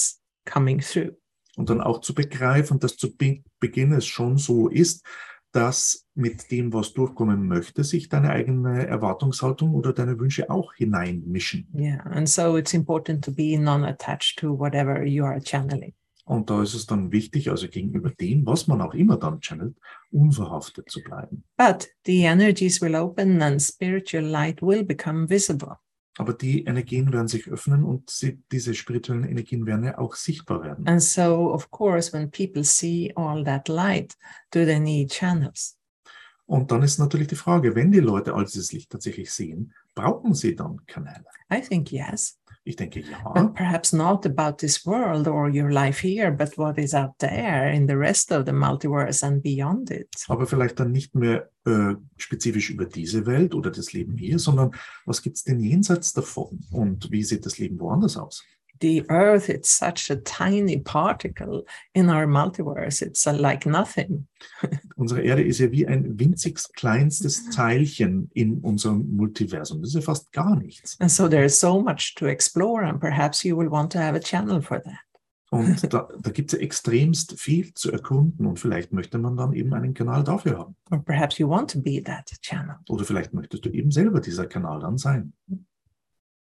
coming through. Und dann auch zu begreifen, dass zu Be Beginn es schon so ist, dass mit dem, was durchkommen möchte, sich deine eigene Erwartungshaltung oder deine Wünsche auch hineinmischen. Yeah. And so it's important to be non attached to whatever you are channeling. Und da ist es dann wichtig, also gegenüber dem, was man auch immer dann channelt, unverhaftet zu bleiben. But the energies will open and spiritual light will become visible. Aber die Energien werden sich öffnen und sie, diese spirituellen Energien werden ja auch sichtbar werden. And so, of course, when people see all that light, do they need channels? Und dann ist natürlich die Frage, wenn die Leute all dieses Licht tatsächlich sehen, brauchen sie dann Kanäle? I think yes, Ich denke ja, but perhaps not about this world or your life here, but what is out there in the rest of the multiverse and beyond it. aber vielleicht dann nicht mehr äh, spezifisch über diese Welt oder das Leben hier, sondern was gibt es denn jenseits davon und wie sieht das Leben woanders aus? The Earth, it's such a tiny particle in our multiverse. It's uh, like nothing. Unsere Erde ist ja wie ein winzigst kleinstes Teilchen in unserem Multiversum. Das ist ja fast gar nichts. And so there is so much to explore, and perhaps you will want to have a channel for that. Und da, da gibt es ja extremst viel zu erkunden und vielleicht möchte man dann eben einen Kanal dafür haben. Or perhaps you want to be that channel. Oder vielleicht möchtest du eben selber dieser Kanal dann sein.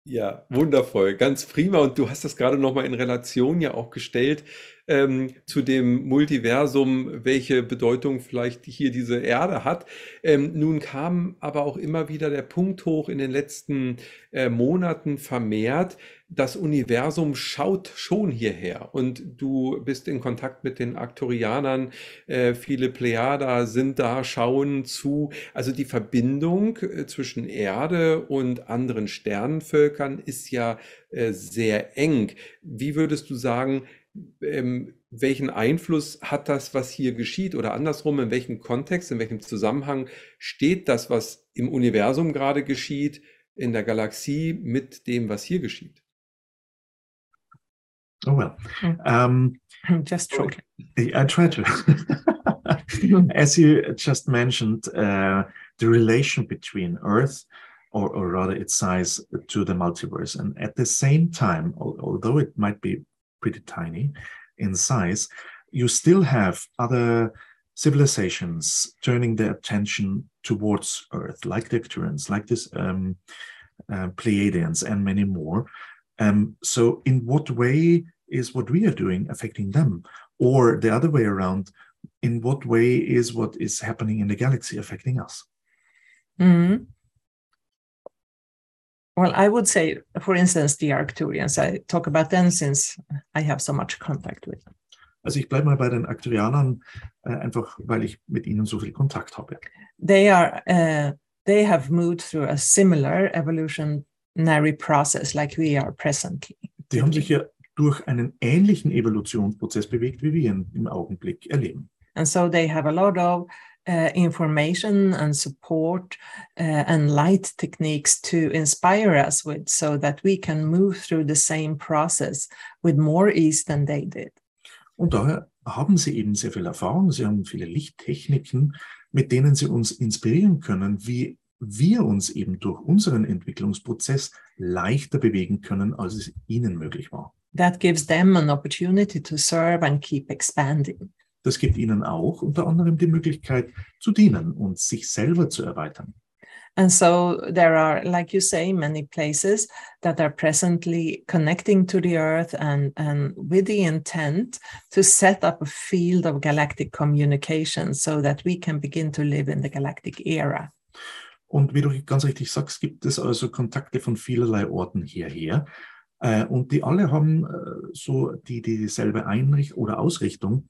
Ja, wundervoll, ganz prima. Und du hast das gerade nochmal in Relation ja auch gestellt ähm, zu dem Multiversum, welche Bedeutung vielleicht hier diese Erde hat. Ähm, nun kam aber auch immer wieder der Punkt hoch in den letzten äh, Monaten vermehrt, das Universum schaut schon hierher und du bist in Kontakt mit den Arcturianern, äh, viele Plejada sind da, schauen zu. Also die Verbindung äh, zwischen Erde und anderen Sternenvölkern ist ja äh, sehr eng. Wie würdest du sagen, ähm, welchen Einfluss hat das, was hier geschieht? Oder andersrum, in welchem Kontext, in welchem Zusammenhang steht das, was im Universum gerade geschieht, in der Galaxie mit dem, was hier geschieht? Oh well. Mm. Um, Just shortly. I try to. As you just mentioned, uh, the relation between Earth, or, or rather its size, to the multiverse. And at the same time, al- although it might be pretty tiny in size, you still have other civilizations turning their attention towards Earth, like the Arcturians, like this um, uh, Pleiadians, and many more. Um, so, in what way is what we are doing affecting them? Or the other way around, in what way is what is happening in the galaxy affecting us? Mhm. Well, I would say, for instance, the Arcturians. I talk about them since I have so much contact with them. Also ich bleibe mal bei den Arcturianern, äh, einfach weil ich mit ihnen so viel Kontakt habe. They are uh, they have moved through a similar evolutionary process like we are presently. Die haben sich ja durch einen ähnlichen Evolutionsprozess bewegt, wie wir ihn im Augenblick erleben. And so they have a lot of uh, information and support uh, and light techniques to inspire us with so that we can move through the same process with more ease than they did. Und daher haben sie eben sehr viel Erfahrung, sie haben viele Lichttechniken, mit denen sie uns inspirieren können, wie wir uns eben durch unseren Entwicklungsprozess leichter bewegen können, als es ihnen möglich war. That gives them an opportunity to serve and keep expanding. Das gibt ihnen auch unter anderem die Möglichkeit zu dienen und sich selber zu erweitern. And so there are, like you say, many places that are presently connecting to the earth and, and with the intent to set up a field of galactic communication so that we can begin to live in the galactic era. Und wie du ganz richtig sagst, gibt es also Kontakte von vielerlei Orten hierher. Äh, und die alle haben äh, so die, die dieselbe Einrichtung oder Ausrichtung,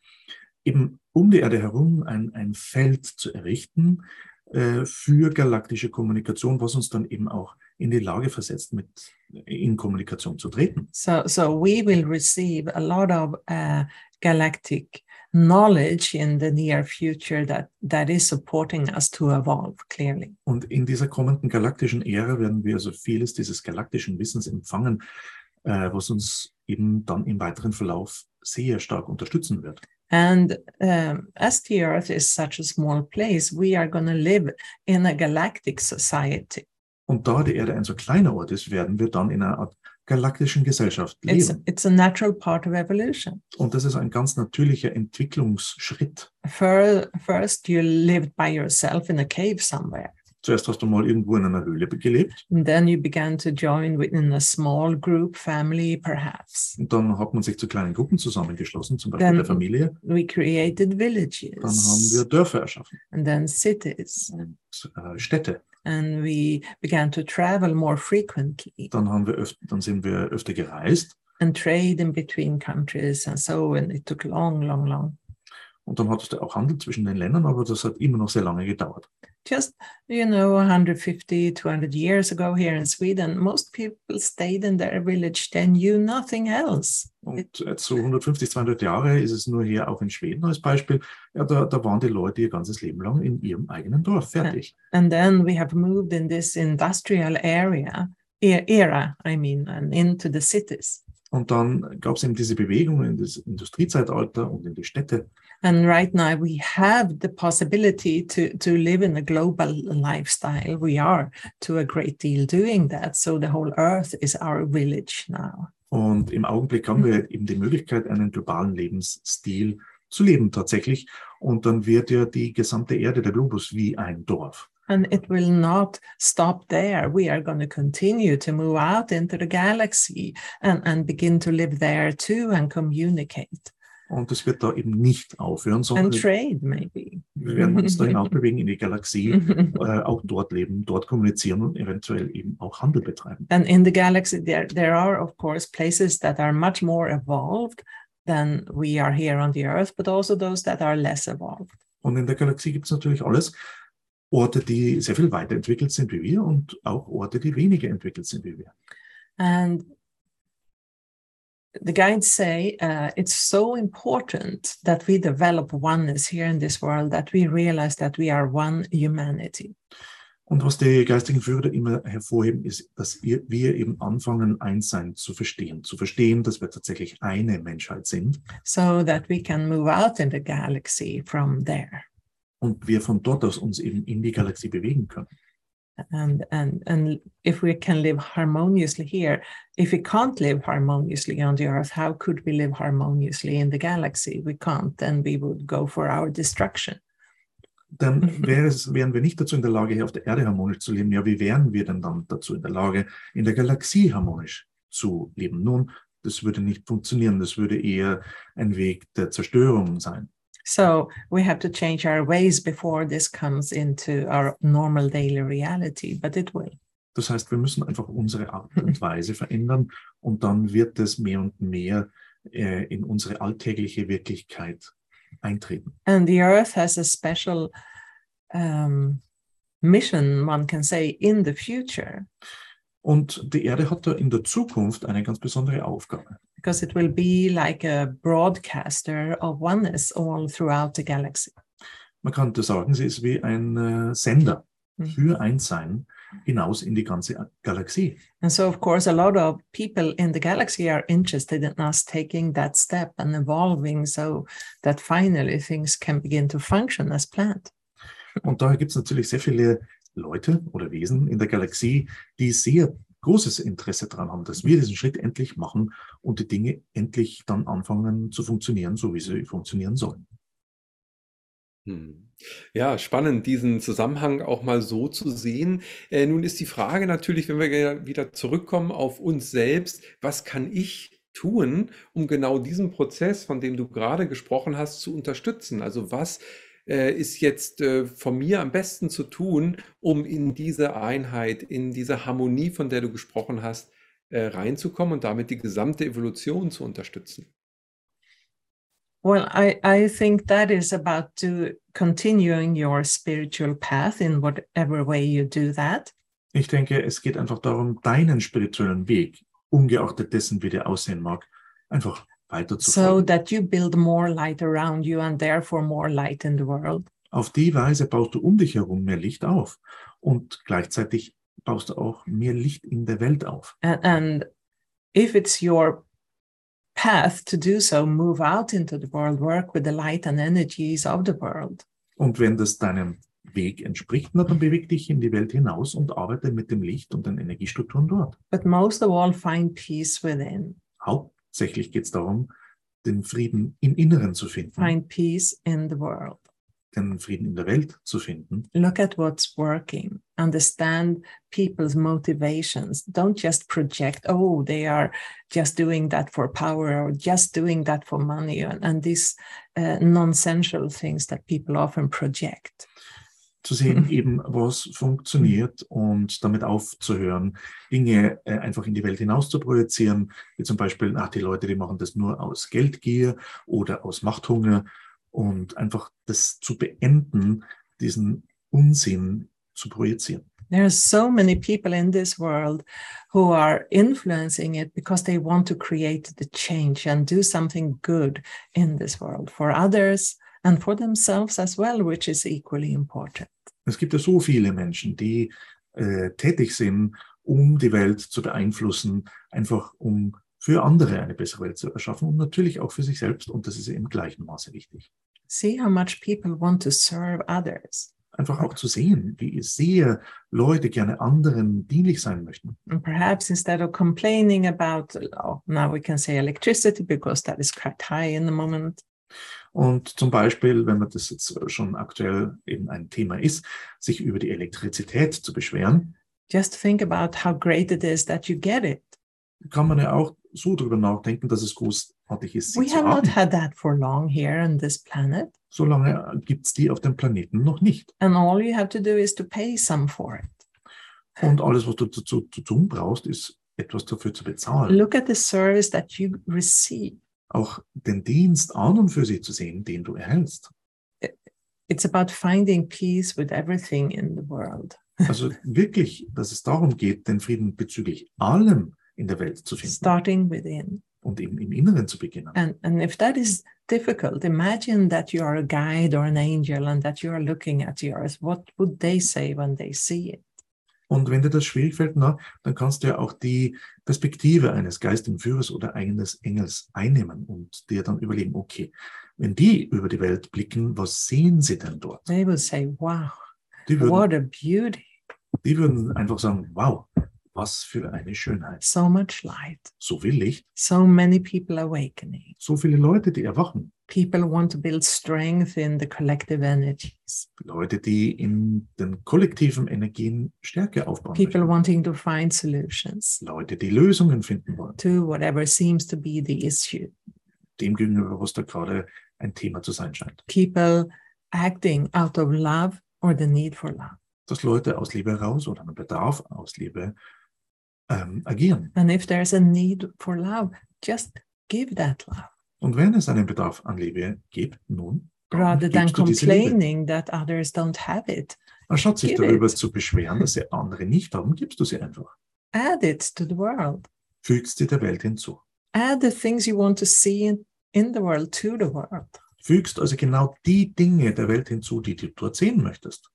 eben um die Erde herum ein, ein Feld zu errichten äh, für galaktische Kommunikation, was uns dann eben auch in die Lage versetzt, mit in Kommunikation zu treten. So, so we will receive a lot of uh, galactic knowledge in the near future that, that is supporting us to evolve, clearly. Und in dieser kommenden galaktischen Ära werden wir also vieles dieses galaktischen Wissens empfangen, äh, was uns eben dann im weiteren Verlauf sehr stark unterstützen wird. And um, as the Earth is such a small place, we are going to live in a galactic society. Und da die Erde ein so kleiner Ort ist, werden wir dann in einer Art galaktischen Gesellschaft It's, leben. it's a natural part of evolution. Und das ist ein ganz natürlicher Entwicklungsschritt. Fir- First, you lived by yourself in a cave somewhere. Zuerst hast du mal irgendwo in einer Höhle gelebt And then you began to join within a small group, family, perhaps. und dann hat man sich zu kleinen Gruppen zusammengeschlossen, zum Beispiel Dann- der Familie. We created Dann haben villages wir Dörfer erschaffen and then cities. und äh, Städte. And we began to travel more frequently Dann, haben wir öf dann sind wir öfter gereist and trade in between countries and so. And it took long, long, long. Und dann hattest du auch Handel zwischen den Ländern, aber das hat immer noch sehr lange gedauert. just you know 150 200 years ago here in sweden most people stayed in their village they knew nothing else Und jetzt so 150, 200 Jahre ist es nur hier auch in Schweden als Beispiel. Ja, da, da waren die Leute ihr ganzes Leben lang in ihrem eigenen Dorf fertig. and then we have moved in this industrial area e- era i mean and into the cities Und dann gab es eben diese Bewegung in das Industriezeitalter und in die Städte. And right now we have the possibility to to live in a global lifestyle we are to a great deal doing that so the whole earth is our village now Und im Augenblick haben wir eben die Möglichkeit, einen globalen Lebensstil zu leben tatsächlich. Und dann wird ja die gesamte Erde, der Globus, wie ein Dorf. And it will not stop there. We are going to continue to move out into the galaxy and, and begin to live there too and communicate Und es wird da eben nicht aufhören, sondern trade, maybe. wir werden uns da hinausbewegen in die Galaxie, äh, auch dort leben, dort kommunizieren und eventuell eben auch Handel betreiben. and in the galaxy, there, there are, of course, places that are much more evolved than we are here on the Earth, but also those that are less evolved. Und in der Galaxie gibt es natürlich alles. Orte, die sehr viel weiterentwickelt sind wie wir und auch Orte, die weniger entwickelt sind wie wir. And the guides say uh, it's so important that we develop oneness here in this world that we realize that we are one humanity. Und was die geistigen Führer immer hervorheben, ist, dass wir, wir eben anfangen, Einssein zu verstehen. Zu verstehen, dass wir tatsächlich eine Menschheit sind so that we can move out in the galaxy from there. und wir von dort aus uns eben in die Galaxie bewegen können. And, and, and if we can live harmoniously here, if we can't live harmoniously on the earth, how could we live harmoniously in the galaxy? We can't, then we would go for our destruction. Dann wäre es, wären wir nicht dazu in der Lage, hier auf der Erde harmonisch zu leben. Ja, wie wären wir denn dann dazu in der Lage, in der Galaxie harmonisch zu leben? Nun, das würde nicht funktionieren. Das würde eher ein Weg der Zerstörung sein. So we have to change our ways before this comes into our normal daily reality, but it will. Das heißt, wir müssen einfach unsere Art und Weise verändern und dann wird es mehr und mehr äh, in unsere alltägliche Wirklichkeit eintreten. And the earth has a special um, mission, one can say, in the future, Und die Erde hat da in der Zukunft eine ganz besondere Aufgabe. Because it will be like a broadcaster of oneness all throughout the galaxy. Man könnte sagen, sie ist wie ein er äh, eh, Sender Mhm. für er Einssein hinaus in die ganze Galaxie. And so, of course, a lot of people in the galaxy are interested in us taking that step and evolving so that finally things can begin to function as planned. Und daher gibt es natürlich sehr viele Leute oder Wesen in der Galaxie, die sehr großes Interesse daran haben, dass wir diesen Schritt endlich machen und die Dinge endlich dann anfangen zu funktionieren, so wie sie funktionieren sollen. Hm. Ja, spannend, diesen Zusammenhang auch mal so zu sehen. Äh, nun ist die Frage natürlich, wenn wir wieder zurückkommen auf uns selbst, was kann ich tun, um genau diesen Prozess, von dem du gerade gesprochen hast, zu unterstützen? Also was äh, ist jetzt äh, von mir am besten zu tun, um in diese Einheit, in diese Harmonie, von der du gesprochen hast, äh, reinzukommen und damit die gesamte Evolution zu unterstützen? Well, I, I think that is about to continuing your spiritual path in whatever way you do that. Ich denke, es geht einfach darum, deinen spirituellen Weg, ungeachtet dessen, wie der aussehen mag, einfach so that you build more light around you and therefore more light in the world. Auf die Weise baust du um dich herum mehr Licht auf und gleichzeitig baust du auch mehr Licht in der Welt auf. And, and if it's your path to do so, move out into the world, work with the light and energies of the world. Und wenn das deinem Weg entspricht, na, dann beweg dich in die Welt hinaus und arbeite mit dem Licht und den Energiestrukturen dort. But most of all, find peace within. Haupt Hauptsächlich geht es darum, den Frieden im Inneren zu finden. Find peace in the world. Den Frieden in der Welt zu finden. Look at what's working. Understand people's motivations. Don't just project, oh, they are just doing that for power or just doing that for money and, and these uh, nonsensical things that people often project. Zu sehen, mhm. eben was funktioniert und damit aufzuhören, Dinge äh, einfach in die Welt hinaus zu projizieren, wie zum Beispiel, ach, die Leute, die machen das nur aus Geldgier oder aus Machthunger und einfach das zu beenden, diesen Unsinn zu projizieren. There are so many people in this world who are influencing it because they want to create the change and do something good in this world for others and for themselves as well, which is equally important. Es gibt ja so viele Menschen, die äh, tätig sind, um die Welt zu beeinflussen, einfach um für andere eine bessere Welt zu erschaffen und natürlich auch für sich selbst. Und das ist im gleichen Maße wichtig. See how much people want to serve others. Einfach auch zu sehen, wie sehr Leute gerne anderen dienlich sein möchten. And perhaps instead of complaining about, oh, now we can say electricity because that is quite high in the moment. Und zum Beispiel, wenn man das jetzt schon aktuell eben ein Thema ist, sich über die Elektrizität zu beschweren. Just think about how great it is that you get it. Kann man ja auch so drüber nachdenken, dass es großartig ist. We have not had that for long here on this planet. So lange gibt es die auf dem Planeten noch nicht. And all you have to do is to pay some for it. Und alles, was du dazu zu tun brauchst, ist etwas dafür zu bezahlen. Look at the service that you receive auch den Dienst an und für sich zu sehen, den du erhältst. It's about finding peace with everything in the world. Also wirklich, dass es darum geht, den Frieden bezüglich allem in der Welt zu finden. Starting within. Und eben im Inneren zu beginnen. And, and if that is difficult, imagine that you are a guide or an angel and that you are looking at yours. What would they say when they see it? Und wenn dir das schwierig fällt, na, dann kannst du ja auch die Perspektive eines geistigen Führers oder eines Engels einnehmen und dir dann überlegen, okay, wenn die über die Welt blicken, was sehen sie denn dort? They will say, wow, würden, what a beauty. Die würden einfach sagen, wow, was für eine Schönheit. So much light. So viel Licht. So many people awakening. So viele Leute, die erwachen. People want to build strength in the collective energies. Leute, die in den kollektiven Energien Stärke aufbauen. People möchten. wanting to find solutions. Leute, die Lösungen finden wollen. To whatever seems to be the issue. Dem gegenüber, was da gerade ein Thema zu sein scheint. People acting out of love or the need for love. Dass Leute aus Liebe heraus oder einen Bedarf aus Liebe ähm, agieren. And if there's a need for love, just give that love. Und wenn es einen Bedarf an Liebe gibt, nun, rather than complaining that others don't have it. Anstatt sich darüber it. zu beschweren, dass sie andere nicht haben, gibst du sie einfach. Add it to the world. Fügst sie der Welt hinzu. Add the things you want to see in, in the world to the world. Fügst also genau die Dinge der Welt hinzu, die du dort sehen möchtest.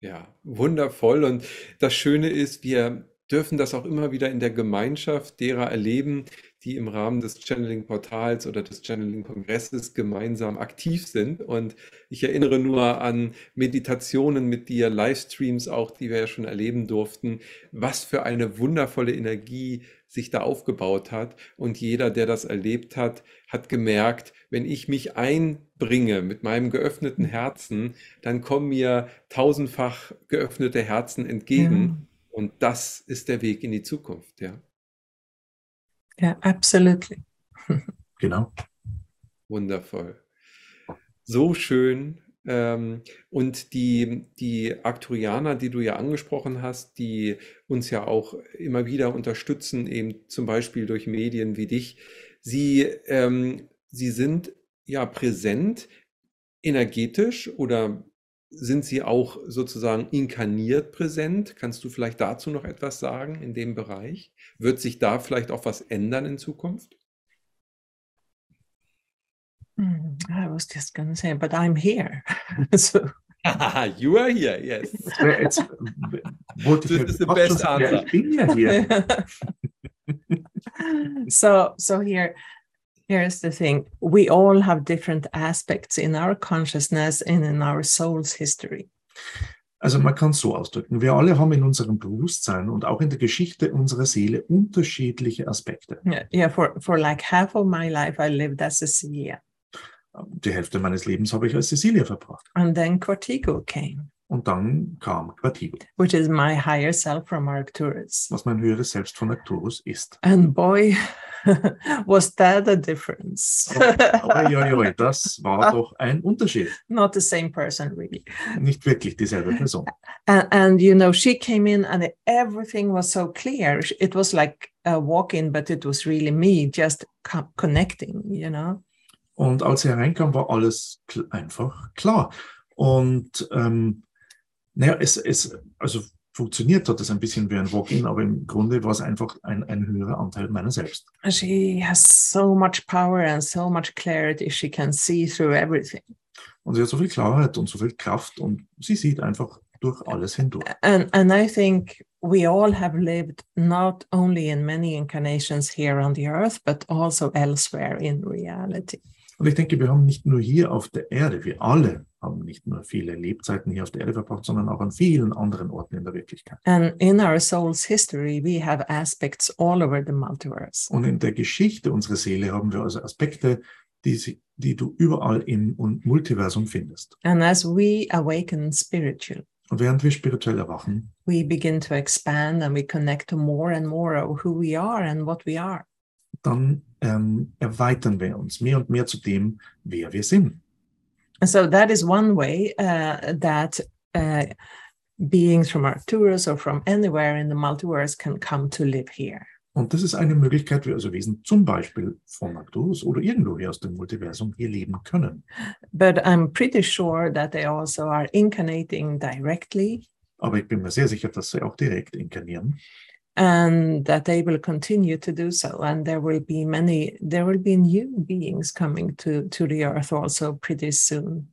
Ja, wundervoll. Und das Schöne ist, wir dürfen das auch immer wieder in der Gemeinschaft derer erleben, die im Rahmen des Channeling-Portals oder des Channeling-Kongresses gemeinsam aktiv sind. Und ich erinnere nur an Meditationen mit dir, Livestreams auch, die wir ja schon erleben durften, was für eine wundervolle Energie sich da aufgebaut hat. Und jeder, der das erlebt hat, hat gemerkt, wenn ich mich einbringe mit meinem geöffneten Herzen, dann kommen mir tausendfach geöffnete Herzen entgegen. Ja. Und das ist der Weg in die Zukunft, ja. Ja, yeah, absolutely. genau. Wundervoll. So schön. Ähm, und die, die Arcturianer, die du ja angesprochen hast, die uns ja auch immer wieder unterstützen, eben zum Beispiel durch Medien wie dich, sie, ähm, sie sind ja präsent energetisch oder sind sie auch sozusagen inkarniert präsent? Kannst du vielleicht dazu noch etwas sagen in dem Bereich? Wird sich da vielleicht auch was ändern in Zukunft? Hmm, I was just going to say, but I'm here. so. you are here, yes. Jetzt wollte this is the best answer. Ich bin ja hier. so, so here, here's the thing: we all have different aspects in our consciousness and in our soul's history. Also man kann es so ausdrücken, wir alle haben in unserem Bewusstsein und auch in der Geschichte unserer Seele unterschiedliche Aspekte. Yeah, yeah for, for like half of my life I lived as a Cecilia. Die Hälfte meines Lebens habe ich als Cecilia verbracht. And then Cortico came. Und dann kam Quartigo. Which is my higher self from Arcturus. Was mein höheres Selbst von Arcturus ist. And boy, was that a difference. oi, oi, oi, das war doch ein Unterschied. Not the same person, really. Nicht wirklich dieselbe Person. And, and you know, she came in and everything was so clear. It was like a walk-in, but it was really me just connecting, you know. Und als sie hereinkam, war alles einfach klar. Und ähm, naja, es, es, also funktioniert hat es ein bisschen wie ein Walk-in, aber im Grunde war es einfach ein, ein höherer Anteil meiner selbst. She has so much power and so much clarity, she can see through everything. Und sie hat so viel Klarheit und so viel Kraft und sie sieht einfach durch alles hindurch. And, and I think we all have lived not only in many incarnations here on the earth, but also elsewhere in reality. Und ich denke, wir haben nicht nur hier auf der Erde, wir alle haben nicht nur viele Lebzeiten hier auf der Erde verbracht, sondern auch an vielen anderen Orten in der Wirklichkeit. And in our soul's history, we have aspects all over the multiverse. Und in der Geschichte unserer Seele haben wir also Aspekte, die, die du überall im Multiversum findest. And as we awaken spiritual, und während wir spirituell erwachen, we begin to expand and we connect to more and more of who we are and what we are. Dann ähm, erweitern wir uns mehr und mehr zu dem, wer wir sind. So that is one way uh, that uh, beings from Arcturus or from anywhere in the multiverse can come to live here. Und das ist eine Möglichkeit, wie also Wesen zum Beispiel von Arcturus oder irgendwoher aus dem Multiversum hier leben können. But I'm pretty sure that they also are incarnating directly. Aber ich bin mir sehr sicher, dass sie auch direkt inkarnieren. And that they will continue to do so and there will be many there will be new beings coming to to the earth also pretty soon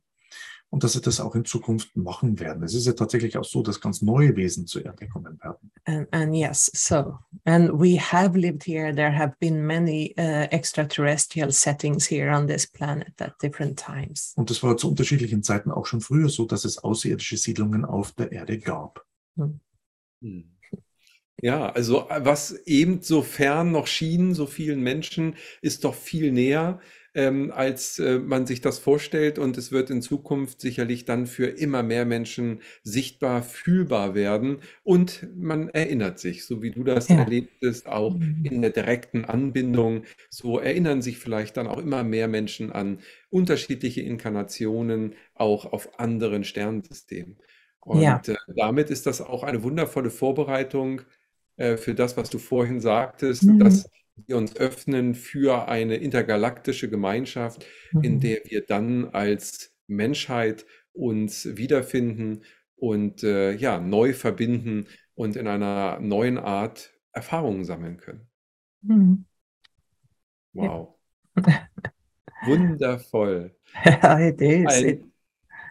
und dass sie das auch in Zukunft machen werden. Es ist ja tatsächlich auch so, dass ganz neue Wesen zur Erde kommen werden. And, and yes, so and we have lived here. There have been many uh, extraterrestrial settings here on this planet at different times. Und das war zu unterschiedlichen Zeiten auch schon früher so, dass es außerirdische Siedlungen auf der Erde gab. Hm. Hm. Ja, also äh, was eben so fern noch schien, so vielen Menschen, ist doch viel näher, ähm, als äh, man sich das vorstellt. Und es wird in Zukunft sicherlich dann für immer mehr Menschen sichtbar, fühlbar werden. Und man erinnert sich, so wie du das Ja. erlebtest, auch Mhm. in der direkten Anbindung. So erinnern sich vielleicht dann auch immer mehr Menschen an unterschiedliche Inkarnationen, auch auf anderen Sternsystemen. Ja. Und äh, damit ist das auch eine wundervolle Vorbereitung äh, für das, was du vorhin sagtest, Mhm. dass wir uns öffnen für eine intergalaktische Gemeinschaft, in Mhm. der wir dann als Menschheit uns wiederfinden und äh, ja, neu verbinden und in einer neuen Art Erfahrungen sammeln können. Mhm. Wow. Wundervoll. it is. Ein,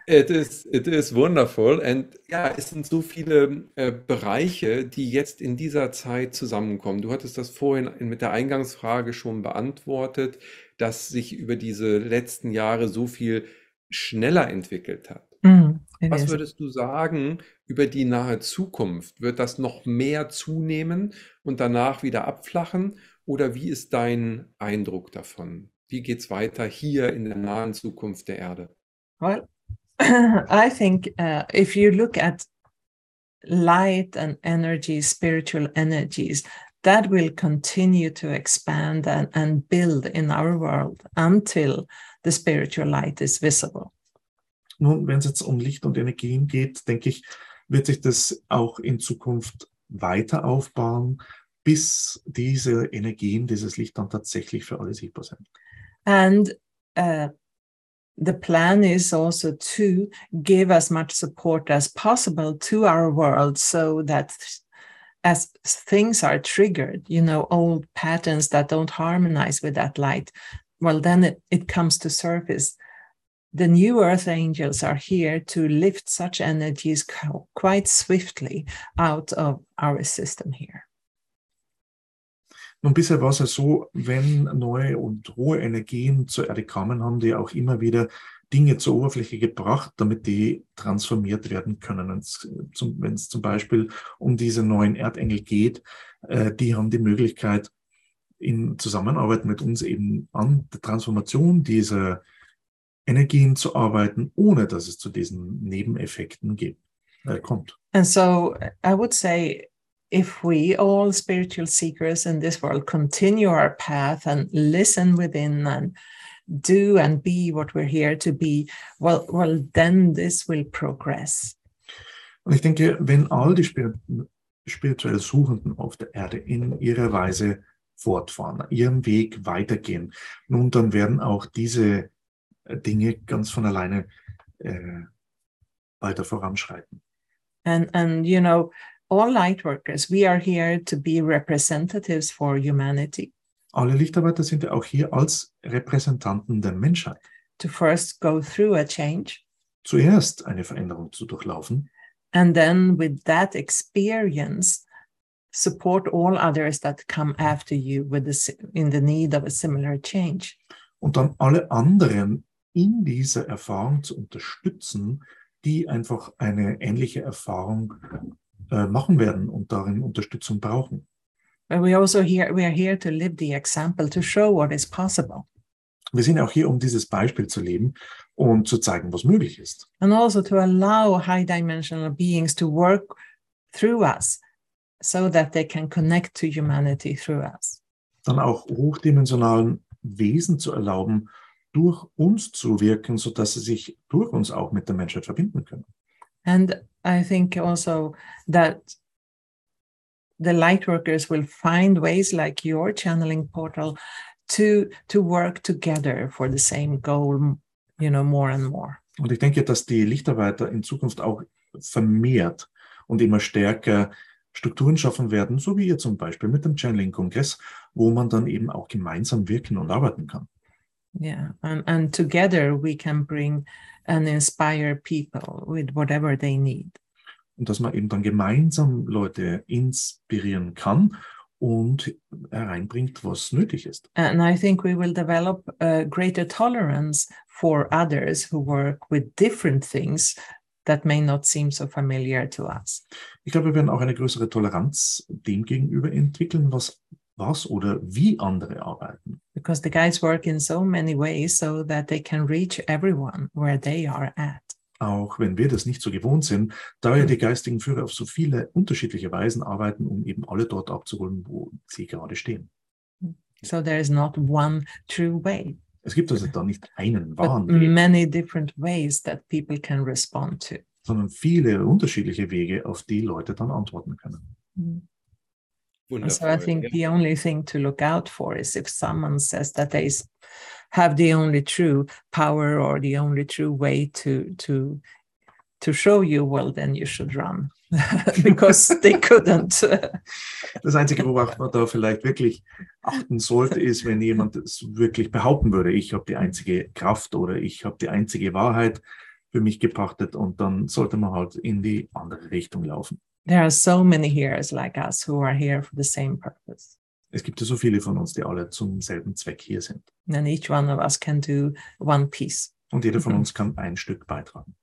It is, it is wonderful. And ja, es sind so viele äh, Bereiche, die jetzt in dieser Zeit zusammenkommen. Du hattest das vorhin mit der Eingangsfrage schon beantwortet, dass sich über diese letzten Jahre so viel schneller entwickelt hat. Mm, Was würdest du sagen über die nahe Zukunft? Wird das noch mehr zunehmen und danach wieder abflachen? Oder wie ist dein Eindruck davon? Wie geht's weiter hier in der nahen Zukunft der Erde? Well, I think uh, if you look at light and energy, spiritual energies, that will continue to expand and, and build in our world until the spiritual light is visible. Nun, wenn es jetzt um Licht und Energien geht, denke ich, wird sich das auch in Zukunft weiter aufbauen, bis diese Energien, dieses Licht dann tatsächlich für alle sichtbar sind. And uh, the plan is also to give as much support as possible to our world so that as things are triggered, you know, old patterns that don't harmonize with that light, well, then it, it comes to surface. The new earth angels are here to lift such energies quite swiftly out of our system here. Nun, bisher war es ja so, wenn neue und hohe Energien zur Erde kamen, haben die auch immer wieder Dinge zur Oberfläche gebracht, damit die transformiert werden können. Wenn es zum Beispiel um diese neuen Erdengel geht, äh, die haben die Möglichkeit, in Zusammenarbeit mit uns eben an der Transformation dieser Energien zu arbeiten, ohne dass es zu diesen Nebeneffekten gibt, äh, kommt. And so I would say if we, all spiritual seekers in this world, continue our path and listen within and do and be what we're here to be, well, well, then this will progress. Und ich denke, wenn all die Spir spirituell Suchenden auf der Erde in ihrer Weise fortfahren, ihrem Weg weitergehen, nun, dann werden auch diese äh, Dinge ganz von alleine äh, weiter voranschreiten. And and you know, all light workers, we are here to be representatives for humanity, Alle Lichtarbeiter sind ja auch hier als Repräsentanten der Menschheit. to first go through a change. Zuerst eine Veränderung zu durchlaufen And then with that experience, support all others that come after you with the, in the need of a similar change. und dann alle anderen in dieser Erfahrung zu unterstützen, die einfach eine ähnliche Erfahrung äh, machen werden und darin Unterstützung brauchen. But we also here we are here to live the example to show what is possible. Wir sind auch hier, um dieses Beispiel zu leben und zu zeigen, was möglich ist. And also to allow high dimensional beings to work through us so that they can connect to humanity through us. Dann auch hochdimensionalen Wesen zu erlauben, durch uns zu wirken, sodass sie sich durch uns auch mit der Menschheit verbinden können. And I think also that the light workers will find ways like your channeling portal to to work together for the same goal, you know, more and more. Und ich denke, dass die Lichtarbeiter in Zukunft auch vermehrt und immer stärker Strukturen schaffen werden, so wie ihr zum Beispiel mit dem Channeling-Kongress, wo man dann eben auch gemeinsam wirken und arbeiten kann. Yeah. And and together we can bring and inspire people with whatever they need. Und dass man eben dann gemeinsam Leute inspirieren kann und hereinbringt, was nötig ist. And I think we will develop a greater tolerance for others who work with different things that may not seem so familiar to us. Ich glaube, wir werden auch eine größere Toleranz dem gegenüber entwickeln, was, was oder wie andere arbeiten. Because the guys work in so many ways so that they can reach everyone where they are at. Auch wenn wir das nicht so gewohnt sind, da ja die geistigen Führer auf so viele unterschiedliche Weisen arbeiten, um eben alle dort abzuholen, wo sie gerade stehen. So there is not one true way, Es gibt also da nicht einen but wahren Weg, many different ways that people can respond to. sondern viele unterschiedliche Wege, auf die Leute dann antworten können. And so I think the only thing to look out for is if someone says that they have the only true power or the only true way to to to show you, well, then you should run because they couldn't. Das Einzige, worauf man da vielleicht wirklich achten sollte, ist, wenn jemand es wirklich behaupten würde, ich habe die einzige Kraft oder ich habe die einzige Wahrheit, für mich gepachtet und dann sollte man halt in die andere Richtung laufen. There are so many heroes like us who are here for the same purpose. Es gibt ja so viele von uns, die alle zum selben Zweck hier sind. And each one of us can do one piece. Und jeder von Mhm. uns kann ein Stück beitragen.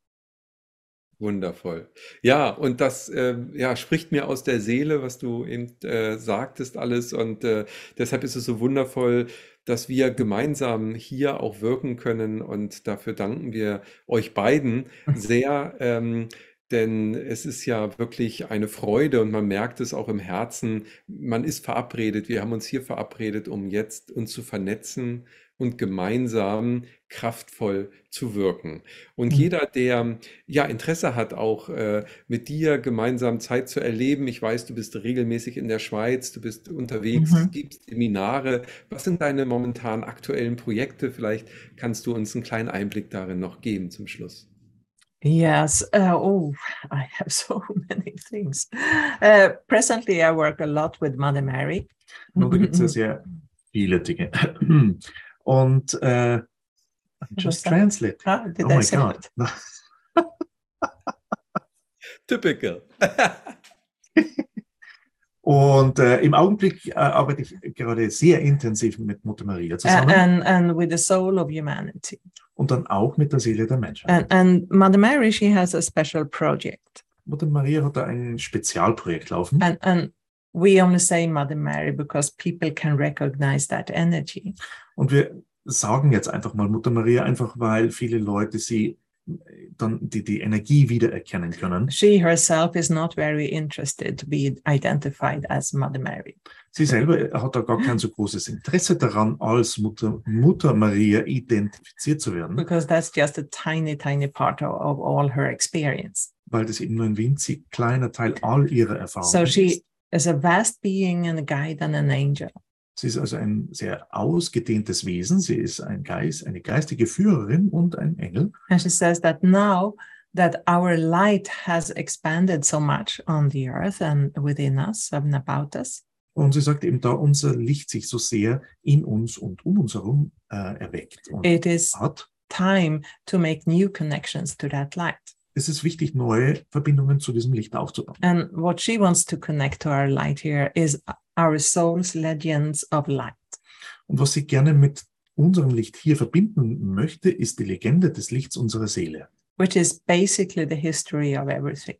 Wundervoll. Ja, und das äh, ja, spricht mir aus der Seele, was du eben äh, sagtest alles. Und äh, deshalb ist es so wundervoll, dass wir gemeinsam hier auch wirken können. Und dafür danken wir euch beiden sehr. Ähm, denn es ist ja wirklich eine Freude und man merkt es auch im Herzen. Man ist verabredet. Wir haben uns hier verabredet, um jetzt uns zu vernetzen und gemeinsam kraftvoll zu wirken. Und Mhm. jeder, der ja Interesse hat, auch äh, mit dir gemeinsam Zeit zu erleben. Ich weiß, du bist regelmäßig in der Schweiz, du bist unterwegs, Mhm. gibst Seminare. Was sind deine momentan aktuellen Projekte? Vielleicht kannst du uns einen kleinen Einblick darin noch geben zum Schluss. Yes. Uh, oh, I have so many things. Uh, presently, I work a lot with Mother Mary. Und da gibt es ja sehr viele Dinge. Und I'm Was just translate. Ah, did Oh I my say God. it? Typical. Und äh, im Augenblick äh, arbeite ich gerade sehr intensiv mit Mutter Maria zusammen and and with the soul of humanity. Und dann auch mit der Seele der Menschheit. And and Mother Mary, she has a special project. Mutter Maria hat da ein Spezialprojekt laufen. And and we only say Mother Mary because people can recognize that energy. Und wir sagen jetzt einfach mal Mutter Maria, einfach weil viele Leute sie dann die, die Energie wiedererkennen können. She herself is not very interested to be identified as Mother Mary. Sie selber hat da gar kein so großes Interesse daran, als Mutter, Mutter Maria identifiziert zu werden, because that's just a tiny, tiny part of, of all her experience. weil das eben nur ein winzig kleiner Teil all ihrer Erfahrungen So she ist. is a vast being and a guide and an angel. Sie ist also ein sehr ausgedehntes Wesen. Sie ist ein Geist, eine geistige Führerin und ein Engel. And she says that now that our light has expanded so much on the earth and within us and about us, Und sie sagt eben, da unser Licht sich so sehr in uns und um uns herum äh, erweckt und it is hat, time to make new connections to that light. es ist wichtig, neue Verbindungen zu diesem Licht aufzubauen. And what she wants to connect to our light here is our soul's legends of light. Und was sie gerne mit unserem Licht hier verbinden möchte, ist die Legende des Lichts unserer Seele. which is basically the history of everything.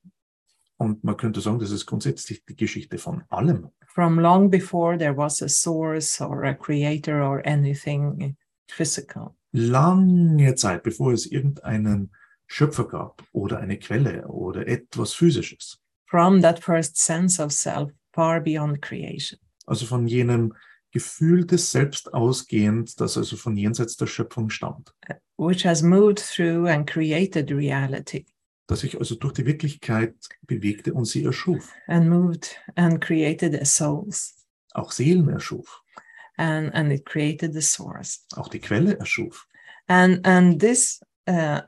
Und man könnte sagen, das ist grundsätzlich die Geschichte von allem. From long before there was a source or a creator or anything physical. Lange Zeit, bevor es irgendeinen Schöpfer gab oder eine Quelle oder etwas Physisches. From that first sense of self, far beyond creation. Also von jenem Gefühl des Selbst ausgehend, das also von jenseits der Schöpfung stammt. which has moved through and created reality Das sich also durch die Wirklichkeit bewegte und sie erschuf. and moved and created souls Auch Seelen erschuf. and, and it created the source. Auch die Quelle erschuf. And, and this, uh,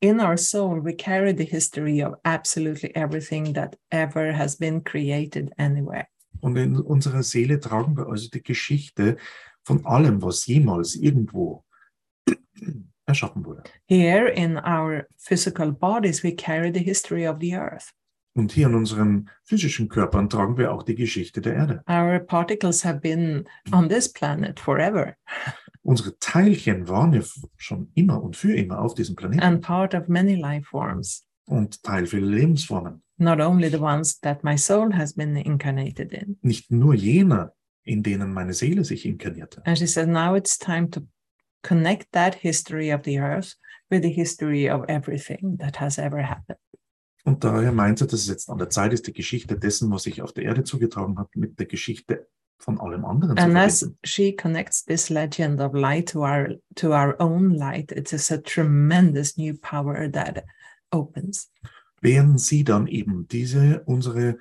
in our soul, we carry the history of absolutely everything that ever has been created anywhere. Und in unserer Seele tragen wir also die Geschichte von allem, was jemals irgendwo erschaffen wurde. Here in our physical bodies, we carry the history of the earth. Und hier in unseren physischen Körpern tragen wir auch die Geschichte der Erde. Our particles have been on this planet forever Unsere Teilchen waren ja schon immer und für immer auf diesem Planeten and part of many life forms. und Teil vieler Lebensformen. not only the ones that my soul has been incarnated in. Nicht nur jener, in denen meine Seele sich inkarnierte. And she said, now it's time to connect that history of the earth with the history of everything that has ever happened. Und daher meinte, dass es jetzt an der Zeit ist, die Geschichte dessen, was sich auf der Erde zugetragen hat, mit der Geschichte von allem anderen zu And as verbinden. she connects this legend of light to our to our own light, it is a tremendous new power that opens. Während sie dann eben diese, unsere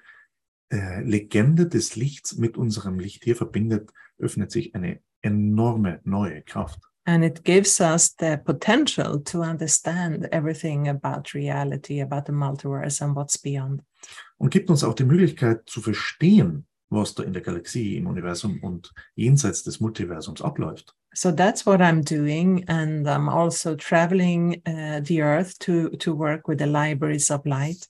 äh, Legende des Lichts mit unserem Licht hier verbindet, öffnet sich eine enorme neue Kraft. And it gives us the potential to understand everything about reality, about the multiverse, and what's beyond. Und gibt uns auch die Möglichkeit zu verstehen, was da in der Galaxie, im Universum und jenseits des Multiversums abläuft. So that's what I'm doing, and I'm also traveling uh, the Earth to to work with the libraries of light.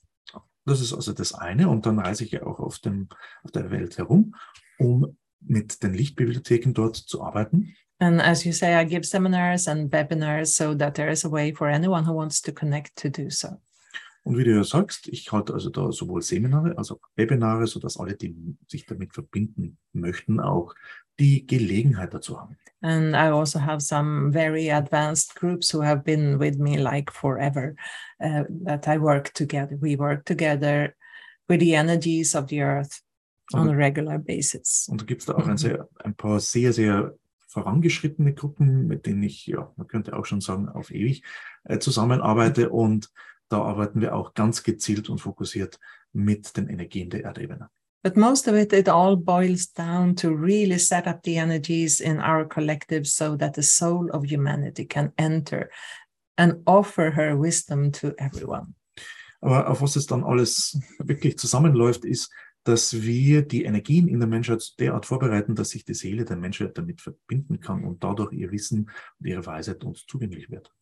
Das ist also das eine. Und dann reise ich ja auch auf, dem, auf der Welt herum, um mit den Lichtbibliotheken dort zu arbeiten. And as you say, I give seminars and webinars so that there is a way for anyone who wants to connect to do so. Und wie du ja sagst, ich halte also da sowohl Seminare als auch Webinare, sodass alle, die sich damit verbinden möchten, auch die Gelegenheit dazu haben. And I also have some very advanced groups who have been with me like forever uh, that I work together. We work together with the energies of the earth on a regular basis. Und da gibt es da auch ein, sehr, ein paar sehr, sehr vorangeschrittene Gruppen, mit denen ich, ja, man könnte auch schon sagen, auf ewig äh, zusammenarbeite. Und da arbeiten wir auch ganz gezielt und fokussiert mit den Energien der Erdebene. But most of it, it all boils down to really set up the energies in our collective so that the soul of humanity can enter and offer her wisdom to everyone. Aber auf was es dann alles wirklich zusammenläuft, ist, dass wir die Energien in der Menschheit derart vorbereiten, dass sich die Seele der Menschheit damit verbinden kann und dadurch ihr Wissen und ihre Weisheit uns zugänglich wird.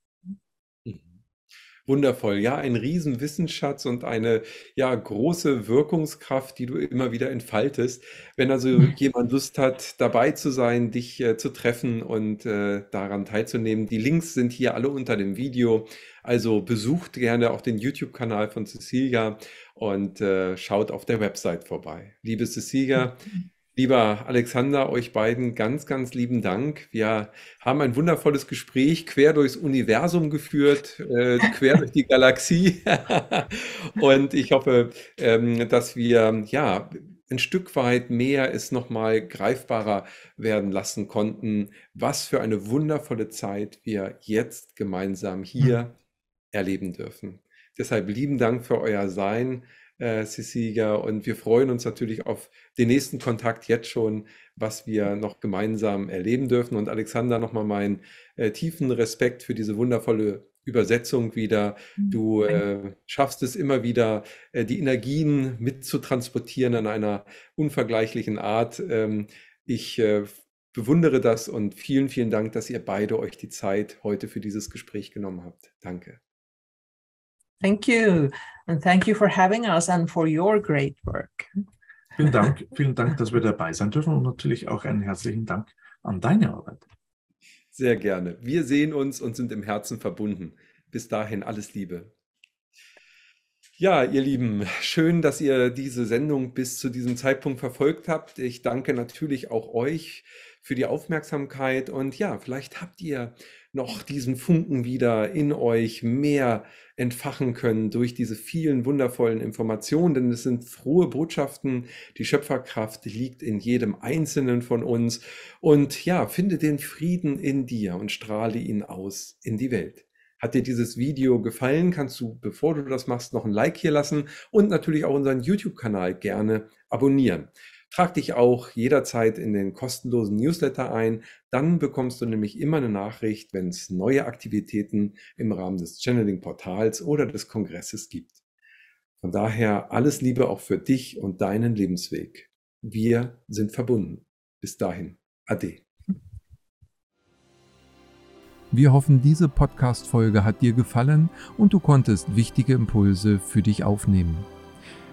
Wundervoll. Ja, ein Riesenwissensschatz und eine ja große Wirkungskraft, die du immer wieder entfaltest. Wenn also mhm. jemand Lust hat, dabei zu sein, dich äh, zu treffen und äh, daran teilzunehmen, die Links sind hier alle unter dem Video. Also besucht gerne auch den YouTube-Kanal von Cecilia und äh, schaut auf der Website vorbei. Liebe Cecilia, mhm. Lieber Alexander, euch beiden ganz, ganz lieben Dank. Wir haben ein wundervolles Gespräch quer durchs Universum geführt, äh, quer durch die Galaxie. Und ich hoffe, ähm, dass wir ja ein Stück weit mehr es nochmal greifbarer werden lassen konnten, was für eine wundervolle Zeit wir jetzt gemeinsam hier mhm. erleben dürfen. Deshalb lieben Dank für euer Sein äh, Cecilia. Und wir freuen uns natürlich auf den nächsten Kontakt jetzt schon, was wir noch gemeinsam erleben dürfen. Und Alexander, nochmal meinen äh, tiefen Respekt für diese wundervolle Übersetzung wieder. Mhm. Du äh, schaffst es immer wieder, äh, die Energien mitzutransportieren an einer unvergleichlichen Art. Ähm, ich äh, bewundere das und vielen, vielen Dank, dass ihr beide euch die Zeit heute für dieses Gespräch genommen habt. Danke. Thank you. And thank you for having us and for your great work. Vielen Dank, vielen Dank, dass wir dabei sein dürfen und natürlich auch einen herzlichen Dank an deine Arbeit. Sehr gerne. Wir sehen uns und sind im Herzen verbunden. Bis dahin alles Liebe. Ja, ihr Lieben, schön, dass ihr diese Sendung bis zu diesem Zeitpunkt verfolgt habt. Ich danke natürlich auch euch für die Aufmerksamkeit und ja, vielleicht habt ihr noch diesen Funken wieder in euch mehr entfachen können durch diese vielen wundervollen Informationen, denn es sind frohe Botschaften. Die Schöpferkraft liegt in jedem Einzelnen von uns. Und ja, finde den Frieden in dir und strahle ihn aus in die Welt. Hat dir dieses Video gefallen, kannst du, bevor du das machst, noch ein Like hier lassen und natürlich auch unseren YouTube-Kanal gerne abonnieren. Trag dich auch jederzeit in den kostenlosen Newsletter ein. Dann bekommst du nämlich immer eine Nachricht, wenn es neue Aktivitäten im Rahmen des Channeling-Portals oder des Kongresses gibt. Von daher alles Liebe auch für dich und deinen Lebensweg. Wir sind verbunden. Bis dahin. Ade. Wir hoffen, diese Podcast-Folge hat dir gefallen und du konntest wichtige Impulse für dich aufnehmen.